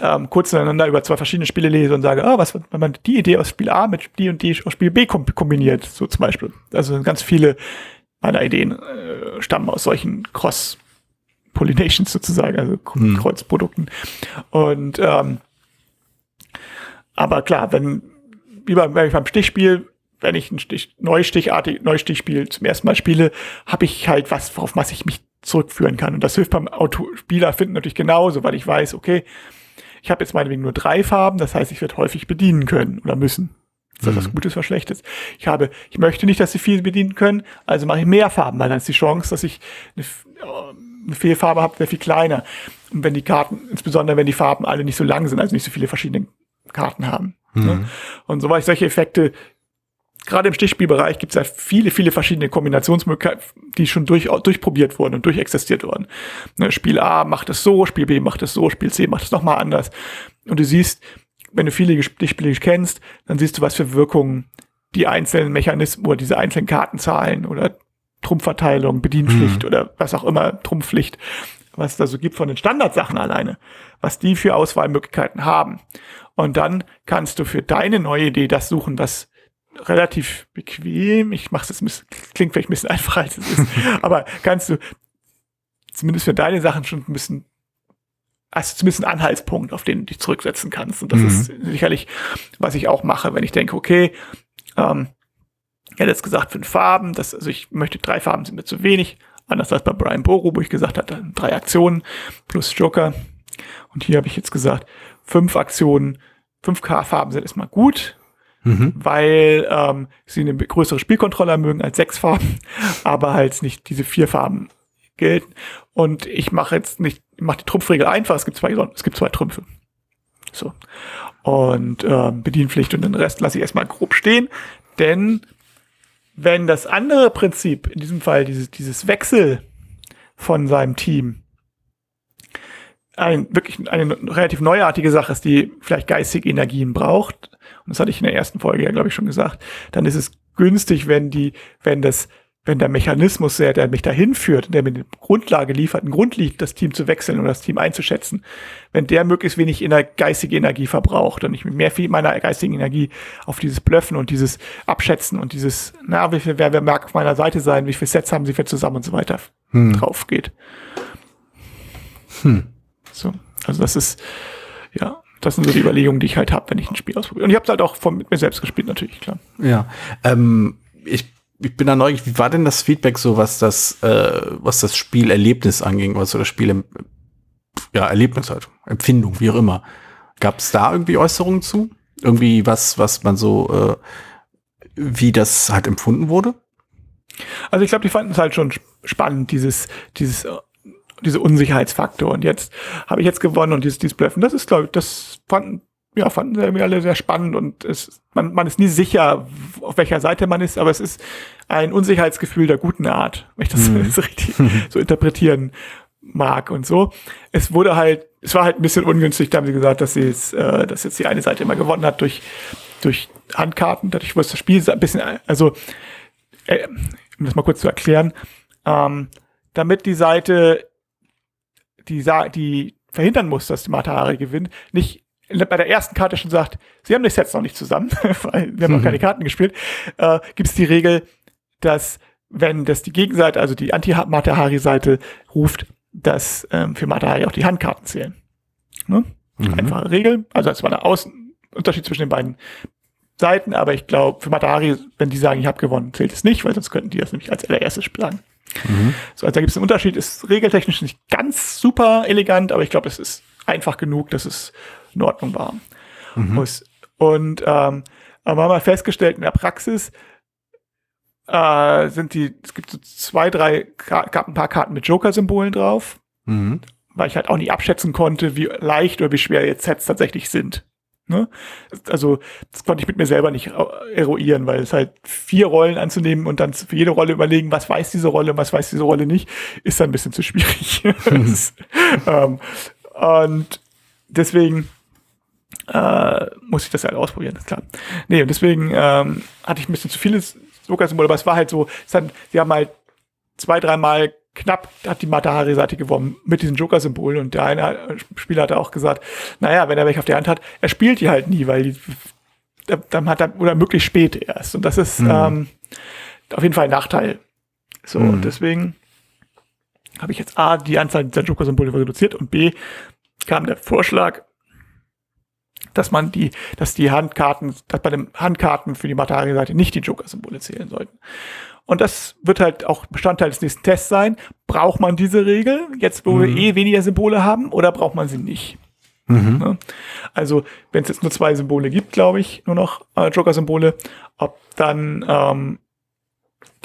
ähm, kurz nacheinander über zwei verschiedene Spiele lese und sage, ah, was, wenn man die Idee aus Spiel A mit die und die aus Spiel B kombiniert, so zum Beispiel. Also ganz viele meiner Ideen äh, stammen aus solchen Cross- Pollinations sozusagen, also hm. Kreuzprodukten. Und ähm, aber klar, wenn wie beim, beim Stichspiel, wenn ich ein Stich, Neustichartig, Neustichspiel zum ersten Mal spiele, habe ich halt was, worauf was ich mich zurückführen kann. Und das hilft beim Auto Spieler finden natürlich genauso, weil ich weiß, okay, ich habe jetzt meinetwegen nur drei Farben, das heißt, ich werde häufig bedienen können oder müssen. Ist das mhm. was Gutes oder Schlechtes? Ich habe, ich möchte nicht, dass sie viel bedienen können, also mache ich mehr Farben, weil dann ist die Chance, dass ich eine, eine Fehlfarbe habe, sehr viel kleiner. Und wenn die Karten, insbesondere wenn die Farben alle nicht so lang sind, also nicht so viele verschiedene Karten haben. Ne? Mhm. Ne? Und so ich solche Effekte, gerade im Stichspielbereich gibt es ja viele, viele verschiedene Kombinationsmöglichkeiten, die schon durch, durchprobiert wurden und durchexistiert wurden. Ne? Spiel A macht es so, Spiel B macht es so, Spiel C macht es nochmal anders. Und du siehst, wenn du viele Stichspiele kennst, dann siehst du, was für Wirkungen die einzelnen Mechanismen oder diese einzelnen Kartenzahlen oder Trumpfverteilung, Bedienpflicht mhm. oder was auch immer, Trumpfpflicht, was es da so gibt von den Standardsachen alleine, was die für Auswahlmöglichkeiten haben. Und dann kannst du für deine neue Idee das suchen, was relativ bequem, ich mache es jetzt, klingt vielleicht ein bisschen einfacher als es ist, aber kannst du zumindest für deine Sachen schon ein bisschen hast zumindest einen Anhaltspunkt, auf den du dich zurücksetzen kannst. Und das mhm. ist sicherlich, was ich auch mache, wenn ich denke, okay, ähm, er hat jetzt gesagt fünf Farben, das, also ich möchte drei Farben sind mir zu wenig. Anders als bei Brian Boru, wo ich gesagt hatte, drei Aktionen plus Joker. Und hier habe ich jetzt gesagt, fünf Aktionen, fünf K-Farben sind erstmal gut, mhm. weil ähm, sie eine größere Spielkontrolle mögen als sechs Farben, aber halt nicht diese vier Farben gelten. Und ich mache jetzt nicht, ich mache die Trumpfregel einfach, es gibt zwei, es gibt zwei Trümpfe. So. Und ähm, Bedienpflicht und den Rest lasse ich erstmal grob stehen, denn wenn das andere Prinzip, in diesem Fall dieses, dieses Wechsel von seinem Team, ein, wirklich eine relativ neuartige Sache ist, die vielleicht geistige Energien braucht, und das hatte ich in der ersten Folge ja, glaube ich, schon gesagt, dann ist es günstig, wenn die, wenn das wenn der Mechanismus, der, der mich dahin führt, der mir eine Grundlage liefert, ein Grund liegt, das Team zu wechseln oder das Team einzuschätzen, wenn der möglichst wenig in der geistige Energie verbraucht und ich mit mehr viel meiner geistigen Energie auf dieses Blöffen und dieses Abschätzen und dieses, na, wie viel, wer, wer mag auf meiner Seite sein, wie viele Sets haben sie für zusammen und so weiter hm. drauf geht. Hm. So, also das ist, ja, das sind so die Überlegungen, die ich halt habe, wenn ich ein Spiel ausprobiere. Und ich habe es halt auch von, mit mir selbst gespielt, natürlich, klar. Ja, ähm, ich ich bin da neugierig, wie war denn das Feedback so, was das, äh, was das Spielerlebnis anging, was so das Spiel, ja, Erlebnis halt, Empfindung, wie auch immer. Gab es da irgendwie Äußerungen zu? Irgendwie was, was man so, äh, wie das halt empfunden wurde? Also ich glaube, die fanden es halt schon spannend, dieses, dieses, äh, diese Unsicherheitsfaktor. Und jetzt habe ich jetzt gewonnen und dieses, dieses Bluffen, das ist, glaube ich, das fanden ja, fanden wir alle sehr spannend und es, man, man ist nie sicher, auf welcher Seite man ist, aber es ist ein Unsicherheitsgefühl der guten Art, wenn ich das mhm. so richtig so interpretieren mag und so. Es wurde halt, es war halt ein bisschen ungünstig, da haben sie gesagt, dass sie es, äh, dass jetzt die eine Seite immer gewonnen hat durch, durch Handkarten, dadurch wurde das Spiel ein bisschen, also, äh, um das mal kurz zu erklären, ähm, damit die Seite, die, die verhindern muss, dass die Matahari gewinnt, nicht bei der ersten Karte schon sagt, sie haben die Sets noch nicht zusammen, weil wir haben mhm. noch keine Karten gespielt, äh, gibt es die Regel, dass wenn das die Gegenseite, also die Anti-Matahari-Seite ruft, dass ähm, für Matahari auch die Handkarten zählen. Ne? Mhm. Einfache Regel. Also es war ein Außen Unterschied zwischen den beiden Seiten, aber ich glaube, für Matahari, wenn die sagen, ich habe gewonnen, zählt es nicht, weil sonst könnten die das nämlich als allererstes sagen. Mhm. So, also da gibt es einen Unterschied, ist regeltechnisch nicht ganz super elegant, aber ich glaube, es ist einfach genug, dass es in Ordnung war. Mhm. Und ähm, aber haben wir festgestellt in der Praxis, äh, sind die, es gibt so zwei, drei, gab ein paar Karten mit Joker-Symbolen drauf. Mhm. Weil ich halt auch nicht abschätzen konnte, wie leicht oder wie schwer jetzt Sets tatsächlich sind. Ne? Also das konnte ich mit mir selber nicht eruieren, weil es halt vier Rollen anzunehmen und dann für jede Rolle überlegen, was weiß diese Rolle, was weiß diese Rolle nicht, ist dann ein bisschen zu schwierig. ist, ähm, und deswegen äh, muss ich das halt ausprobieren, ist klar. Nee, und deswegen ähm, hatte ich ein bisschen zu viele Joker-Symbole, aber es war halt so, hat, sie haben halt zwei, dreimal knapp hat die Matahari-Seite gewonnen mit diesen Joker-Symbolen und der eine Spieler hat auch gesagt, naja, wenn er welche auf der Hand hat, er spielt die halt nie, weil die, dann hat er, oder möglichst spät erst. Und das ist mhm. ähm, auf jeden Fall ein Nachteil. So, mhm. und deswegen habe ich jetzt A, die Anzahl der Joker-Symbole reduziert und B, kam der Vorschlag, dass man die, dass die Handkarten, dass bei den Handkarten für die Matahari-Seite nicht die Joker-Symbole zählen sollten. Und das wird halt auch Bestandteil des nächsten Tests sein. Braucht man diese Regel, jetzt wo mhm. wir eh weniger Symbole haben, oder braucht man sie nicht? Mhm. Ne? Also, wenn es jetzt nur zwei Symbole gibt, glaube ich, nur noch äh, Joker-Symbole, ob dann ähm,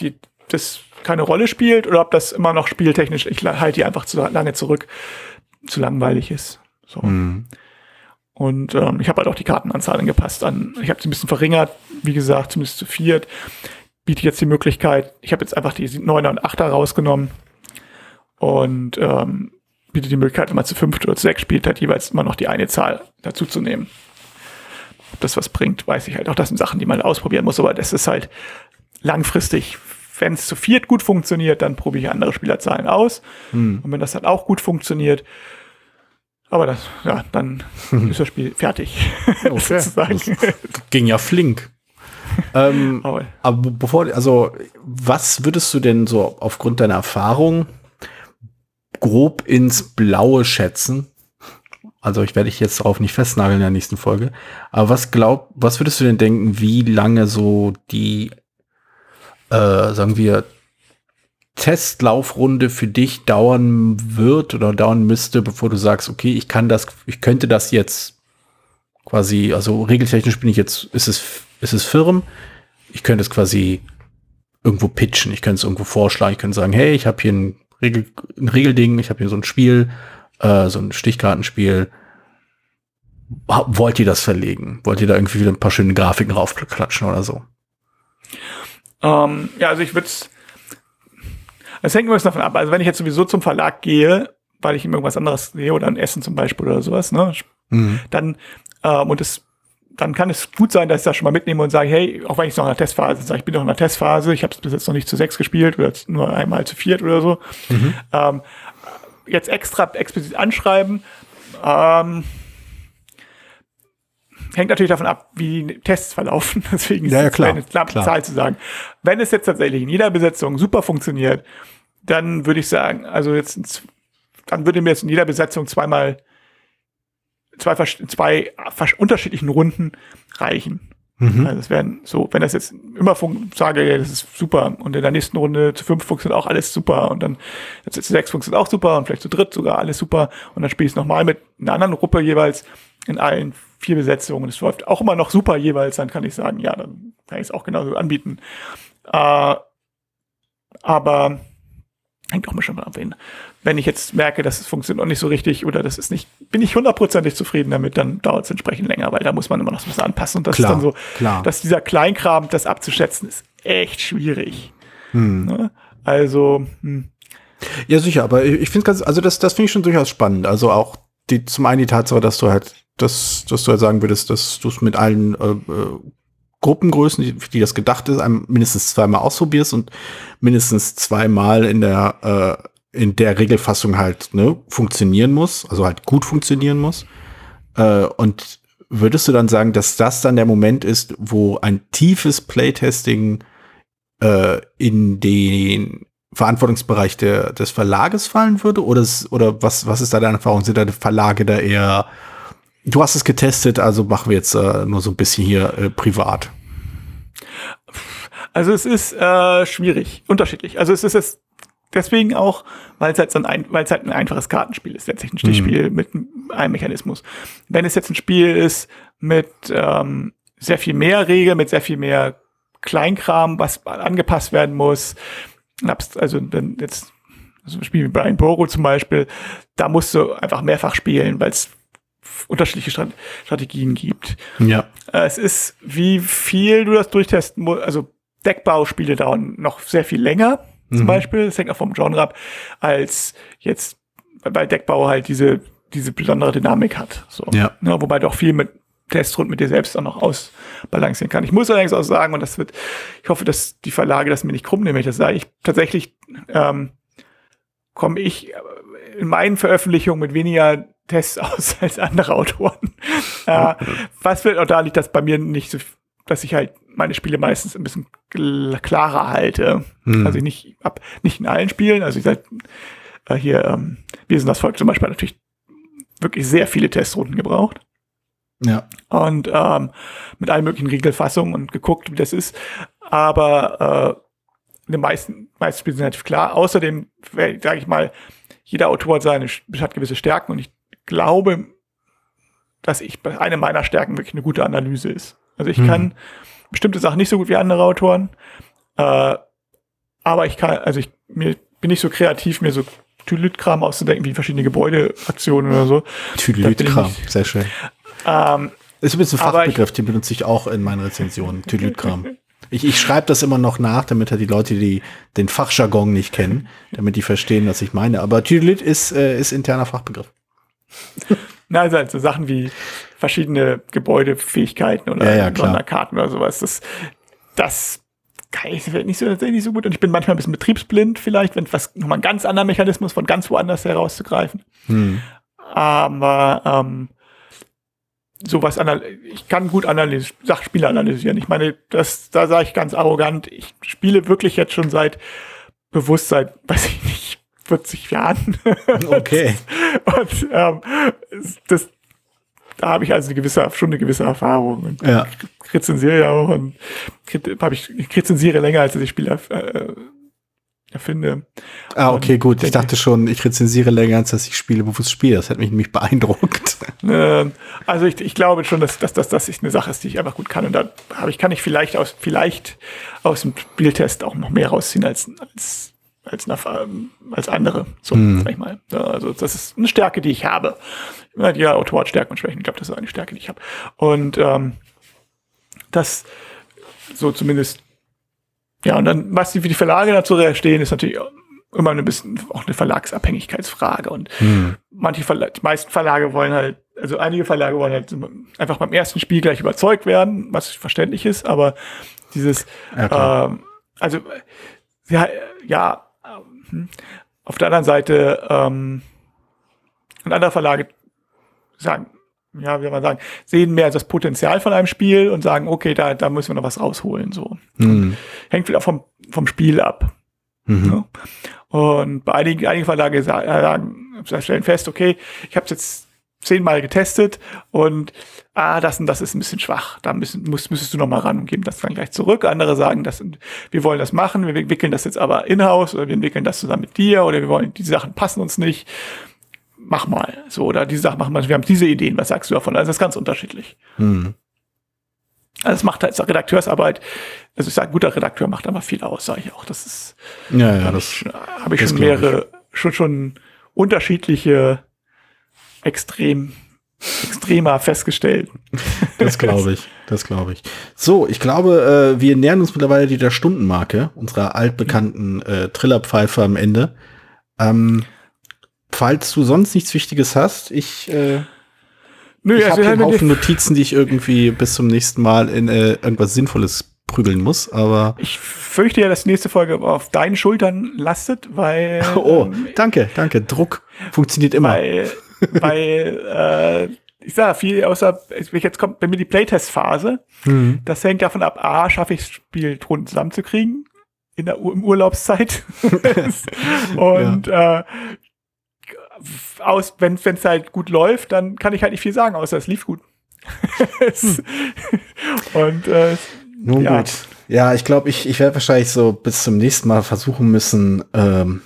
die, das keine Rolle spielt oder ob das immer noch spieltechnisch, ich halte die einfach zu lange zurück, zu langweilig ist. So. Mhm. Und ähm, ich habe halt auch die Kartenanzahl angepasst an. Ich habe sie ein bisschen verringert, wie gesagt, zumindest zu viert bietet jetzt die Möglichkeit, ich habe jetzt einfach die 9er und 8er rausgenommen und ähm, bietet die Möglichkeit, wenn man zu 5 oder zu 6 spielt, halt jeweils immer noch die eine Zahl dazu zu nehmen. Ob das was bringt, weiß ich halt auch. Das sind Sachen, die man ausprobieren muss, aber das ist halt langfristig. Wenn es zu viert gut funktioniert, dann probiere ich andere Spielerzahlen aus. Hm. Und wenn das dann auch gut funktioniert, aber das, ja, dann ist das Spiel fertig. Okay. Das ging ja flink ähm, aber bevor, also, was würdest du denn so aufgrund deiner Erfahrung grob ins Blaue schätzen? Also, ich werde dich jetzt darauf nicht festnageln in der nächsten Folge. Aber was glaub, was würdest du denn denken, wie lange so die, äh, sagen wir, Testlaufrunde für dich dauern wird oder dauern müsste, bevor du sagst, okay, ich kann das, ich könnte das jetzt quasi, also regeltechnisch bin ich jetzt, ist es ist es firm. Ich könnte es quasi irgendwo pitchen. Ich könnte es irgendwo vorschlagen. Ich könnte sagen, hey, ich habe hier ein, Regel, ein Regelding, ich habe hier so ein Spiel, äh, so ein Stichkartenspiel. Wollt ihr das verlegen? Wollt ihr da irgendwie wieder ein paar schöne Grafiken raufklatschen oder so? Ähm, ja, also ich würde es. Es hängt immer davon ab. Also wenn ich jetzt sowieso zum Verlag gehe, weil ich ihm irgendwas anderes sehe oder ein Essen zum Beispiel oder sowas, ne, mhm. dann ähm, und es dann kann es gut sein, dass ich das schon mal mitnehme und sage, hey, auch wenn ich noch in der Testphase sage, ich bin noch in der Testphase, ich habe es bis jetzt noch nicht zu sechs gespielt oder nur einmal zu viert oder so. Mhm. Ähm, jetzt extra explizit anschreiben, ähm, hängt natürlich davon ab, wie die Tests verlaufen. Deswegen ist ja, ja, klar, eine knappe Zahl zu sagen. Wenn es jetzt tatsächlich in jeder Besetzung super funktioniert, dann würde ich sagen, also jetzt, dann würde mir jetzt in jeder Besetzung zweimal zwei, zwei unterschiedlichen Runden reichen. Mhm. Also es werden so, wenn das jetzt immer sage, ja, das ist super und in der nächsten Runde zu fünf funktioniert auch alles super und dann jetzt zu sechs funktioniert auch super und vielleicht zu dritt sogar alles super und dann spiele ich es nochmal mit einer anderen Gruppe jeweils in allen vier Besetzungen. Es läuft auch immer noch super jeweils, dann kann ich sagen, ja, dann kann ich es auch genauso anbieten. Äh, aber hängt auch mal schon mal ab, wen wenn ich jetzt merke, dass es funktioniert noch nicht so richtig oder das ist nicht, bin ich hundertprozentig zufrieden damit, dann dauert es entsprechend länger, weil da muss man immer noch was anpassen. Und das klar, ist dann so, klar. dass dieser Kleinkram, das abzuschätzen, ist echt schwierig. Hm. Ne? Also, hm. Ja, sicher, aber ich finde ganz, also das, das finde ich schon durchaus spannend. Also auch die, zum einen die Tatsache, dass du halt, dass, dass du halt sagen würdest, dass du es mit allen äh, äh Gruppengrößen, für die das gedacht ist, mindestens zweimal ausprobierst und mindestens zweimal in der äh, in der Regelfassung halt ne, funktionieren muss, also halt gut funktionieren muss. Äh, und würdest du dann sagen, dass das dann der Moment ist, wo ein tiefes Playtesting äh, in den Verantwortungsbereich der, des Verlages fallen würde? Oder, oder was, was ist da deine Erfahrung? Sind deine Verlage da eher, du hast es getestet, also machen wir jetzt äh, nur so ein bisschen hier äh, privat? Also es ist äh, schwierig, unterschiedlich. Also es ist jetzt deswegen auch, weil es halt so ein, weil es halt ein einfaches Kartenspiel ist, letztlich ein Stichspiel mhm. mit einem Mechanismus. Wenn es jetzt ein Spiel ist mit ähm, sehr viel mehr Regeln, mit sehr viel mehr Kleinkram, was angepasst werden muss, also dann jetzt also ein Spiel wie Brian Boro zum Beispiel, da musst du einfach mehrfach spielen, weil es unterschiedliche Strat Strategien gibt. Ja. Äh, es ist, wie viel du das durchtesten musst, also Deckbauspiele dauern noch sehr viel länger, zum Mhm. Beispiel, das hängt auch vom Genre ab, als jetzt, weil Deckbau halt diese, diese besondere Dynamik hat. So. Ja. wobei du auch viel mit Testrunden mit dir selbst auch noch ausbalancieren kann. Ich muss allerdings auch sagen, und das wird, ich hoffe, dass die Verlage das mir nicht krumm nehmen, wenn ich das sage, ich tatsächlich ähm, komme ich in meinen Veröffentlichungen mit weniger Tests aus als andere Autoren. äh, was wird auch da liegt, dass bei mir nicht so, dass ich halt meine Spiele meistens ein bisschen klarer halte. Hm. Also ich nicht ab, nicht in allen Spielen. Also ich sag, äh, hier, ähm, wir sind das Volk zum Beispiel natürlich wirklich sehr viele Testrunden gebraucht Ja. und ähm, mit allen möglichen Regelfassungen und geguckt, wie das ist. Aber äh, in den meisten, meisten Spielen sind relativ klar. Außerdem, sage ich mal, jeder Autor hat seine hat gewisse Stärken und ich glaube, dass ich bei eine meiner Stärken wirklich eine gute Analyse ist. Also ich Hm. kann bestimmte Sachen nicht so gut wie andere Autoren, äh, aber ich kann, also ich mir, bin nicht so kreativ, mir so Tüdelüt-Kram auszudenken, wie verschiedene Gebäudeaktionen oder so. Tüdelütkram, sehr schön. Ähm, Ist übrigens ein Aber ich- Fachbegriff, den benutze ich auch in meinen Rezensionen. Tüdelütkram. Ich, ich schreibe das immer noch nach, damit halt die Leute, die den Fachjargon nicht kennen, damit die verstehen, was ich meine. Aber Tüdelüt ist, äh, ist interner Fachbegriff. Na, also halt so Sachen wie verschiedene Gebäudefähigkeiten oder Ja, ja. Sonderkarten oder sowas. Das, das kann ich nicht so, nicht so gut. Und ich bin manchmal ein bisschen betriebsblind, vielleicht, wenn was nochmal ein ganz anderer Mechanismus von ganz woanders herauszugreifen. Hm. Aber ähm, sowas ich kann gut analysieren, Sachspiele analysieren. Ich meine, das, da sage ich ganz arrogant, ich spiele wirklich jetzt schon seit bewusst seit, weiß ich nicht, 40 Jahren. Okay. Und ähm, das, da habe ich also eine gewisse, schon eine gewisse Erfahrung. Und Ja. ich rezensiere ja auch und hab ich, ich rezensiere länger, als ich Spiele äh, erfinde. Ah, okay, Und gut. Ich denke- dachte schon, ich rezensiere länger, als dass ich Spiele bewusst spiele. Das hat mich nämlich beeindruckt. Ähm, also ich, ich glaube schon, dass, dass, dass das eine Sache ist, die ich einfach gut kann. Und da habe ich, kann ich vielleicht aus, vielleicht aus dem Spieltest auch noch mehr rausziehen als, als, als, eine, ähm, als andere. So, Hm. sag ich mal. Also das ist eine Stärke, die ich habe. Ja, Jeder Autor hat Stärken und Schwächen. Ich glaube, das ist eine Stärke, die ich habe. Und ähm, das so zumindest ja, und dann, was die, wie die Verlage dazu stehen, ist natürlich immer ein bisschen auch eine Verlagsabhängigkeitsfrage. Und Hm. manche Verla die meisten Verlage wollen halt, also einige Verlage wollen halt einfach beim ersten Spiel gleich überzeugt werden, was verständlich ist, aber dieses, Ja, ähm, also ja, ja auf der anderen Seite, ähm, und andere Verlage sagen, ja, wie soll man sagen, sehen mehr das Potenzial von einem Spiel und sagen, okay, da, da müssen wir noch was rausholen, so. Hm. Hängt wieder vom, vom Spiel ab. Mhm. Ja. Und bei einigen, einigen Verlage sa- sagen, stellen fest, okay, ich habe es jetzt zehnmal getestet und ah, das und das ist ein bisschen schwach. Da müssen, musst, müsstest du noch mal ran und geben das dann gleich zurück. Andere sagen, das, sind- wir wollen das machen, wir entwickeln das jetzt aber in-house oder wir entwickeln das zusammen mit dir oder wir wollen, die Sachen passen uns nicht. Mach mal. So, oder diese Sachen machen wir, wir haben diese Ideen, was sagst du davon? Also das ist ganz unterschiedlich. Hm. Also es macht halt so Redakteursarbeit. Also ich sage, ein guter Redakteur macht aber viel aus, sage ich auch. Das ist Ja, ja, habe das. ich, hab ich schon glaub ich. mehrere, schon schon unterschiedliche extrem extremer festgestellt. Das glaube ich, das glaube ich. So, ich glaube, äh, wir nähern uns mittlerweile der Stundenmarke unserer altbekannten äh, Trillerpfeife am Ende. Ähm, falls du sonst nichts Wichtiges hast, ich, äh, Nö, ich also habe hier einen Haufen Notizen, die ich irgendwie bis zum nächsten Mal in äh, irgendwas Sinnvolles prügeln muss, aber ich fürchte ja, dass die nächste Folge auf deinen Schultern lastet, weil oh, ähm, danke, danke. Druck funktioniert immer. weil, weil äh, ich sage viel außer jetzt kommt bei mir die Playtest-Phase. Mhm. Das hängt davon ab, A, schaffe ich es, Spielrunden zusammenzukriegen in der Ur- im Urlaubszeit. und äh, aus, wenn es halt gut läuft, dann kann ich halt nicht viel sagen, außer es lief gut. Es- und äh, Nun ja. gut. Ja, ich glaube, ich, ich werde wahrscheinlich so bis zum nächsten Mal versuchen müssen. Ähm,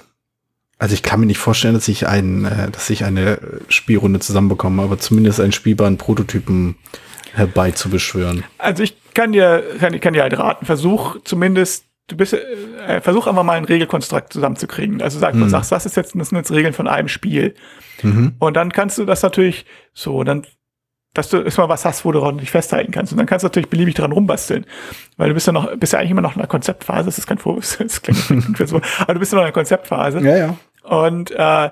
also ich kann mir nicht vorstellen, dass ich ein, äh, dass ich eine Spielrunde zusammenbekomme, aber zumindest einen spielbaren Prototypen herbei zu beschwören. Also ich kann dir, kann, kann dir halt raten, versuch zumindest du bist, äh, versuch einfach mal ein Regelkonstrukt zusammenzukriegen. Also sag, mhm. sagst, was ist jetzt, das sind jetzt Regeln von einem Spiel. Mhm. Und dann kannst du das natürlich so, dann, dass du erstmal was hast, wo du dich festhalten kannst. Und dann kannst du natürlich beliebig dran rumbasteln. Weil du bist ja noch, bist ja eigentlich immer noch in einer Konzeptphase. Das ist kein Vorwurf, das klingt so. Aber du bist ja noch in einer Konzeptphase. Ja, ja. Und äh,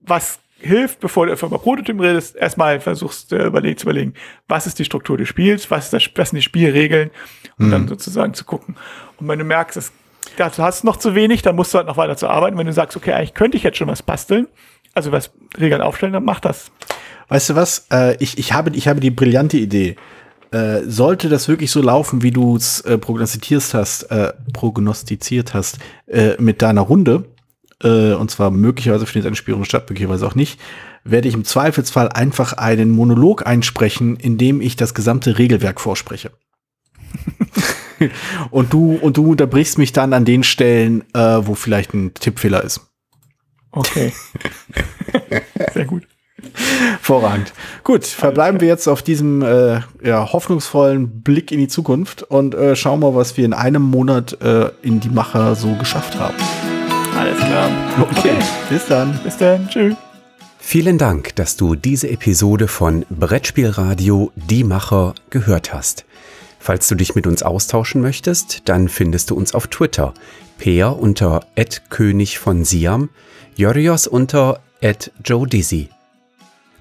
was hilft, bevor du über Prototypen redest, erstmal versuchst du überlegen, zu überlegen, was ist die Struktur des Spiels, was, ist das, was sind die Spielregeln und mhm. dann sozusagen zu gucken. Und wenn du merkst, dass, du hast noch zu wenig, dann musst du halt noch weiter zu arbeiten. Wenn du sagst, okay, eigentlich könnte ich jetzt schon was basteln, also was Regeln aufstellen, dann mach das. Weißt du was? Äh, ich, ich, habe, ich habe die brillante Idee. Äh, sollte das wirklich so laufen, wie du es äh, prognostiziert hast, äh, prognostiziert hast äh, mit deiner Runde, äh, und zwar möglicherweise findet eine Spielrunde statt, möglicherweise auch nicht, werde ich im Zweifelsfall einfach einen Monolog einsprechen, in dem ich das gesamte Regelwerk vorspreche. und du und du unterbrichst mich dann an den Stellen, wo vielleicht ein Tippfehler ist. Okay. Sehr gut. Vorragend. Gut, verbleiben wir jetzt auf diesem äh, ja, hoffnungsvollen Blick in die Zukunft und äh, schauen mal, was wir in einem Monat äh, in die Macher so geschafft haben. Alles klar. Okay, okay. bis dann. Bis dann. Tschüss. Vielen Dank, dass du diese Episode von Brettspielradio Die Macher gehört hast. Falls du dich mit uns austauschen möchtest, dann findest du uns auf Twitter. Peer unter König von Siam, Jorios unter Joe Dizzy.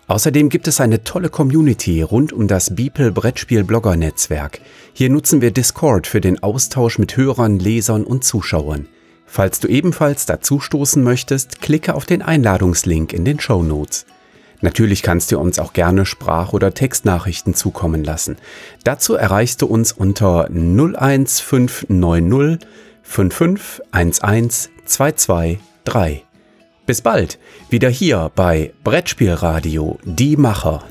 Außerdem gibt es eine tolle Community rund um das Beeple Brettspiel Blogger Netzwerk. Hier nutzen wir Discord für den Austausch mit Hörern, Lesern und Zuschauern. Falls du ebenfalls dazustoßen möchtest, klicke auf den Einladungslink in den Show Notes. Natürlich kannst du uns auch gerne Sprach- oder Textnachrichten zukommen lassen. Dazu erreichst du uns unter 01590 5511 223. Bis bald, wieder hier bei Brettspielradio Die Macher.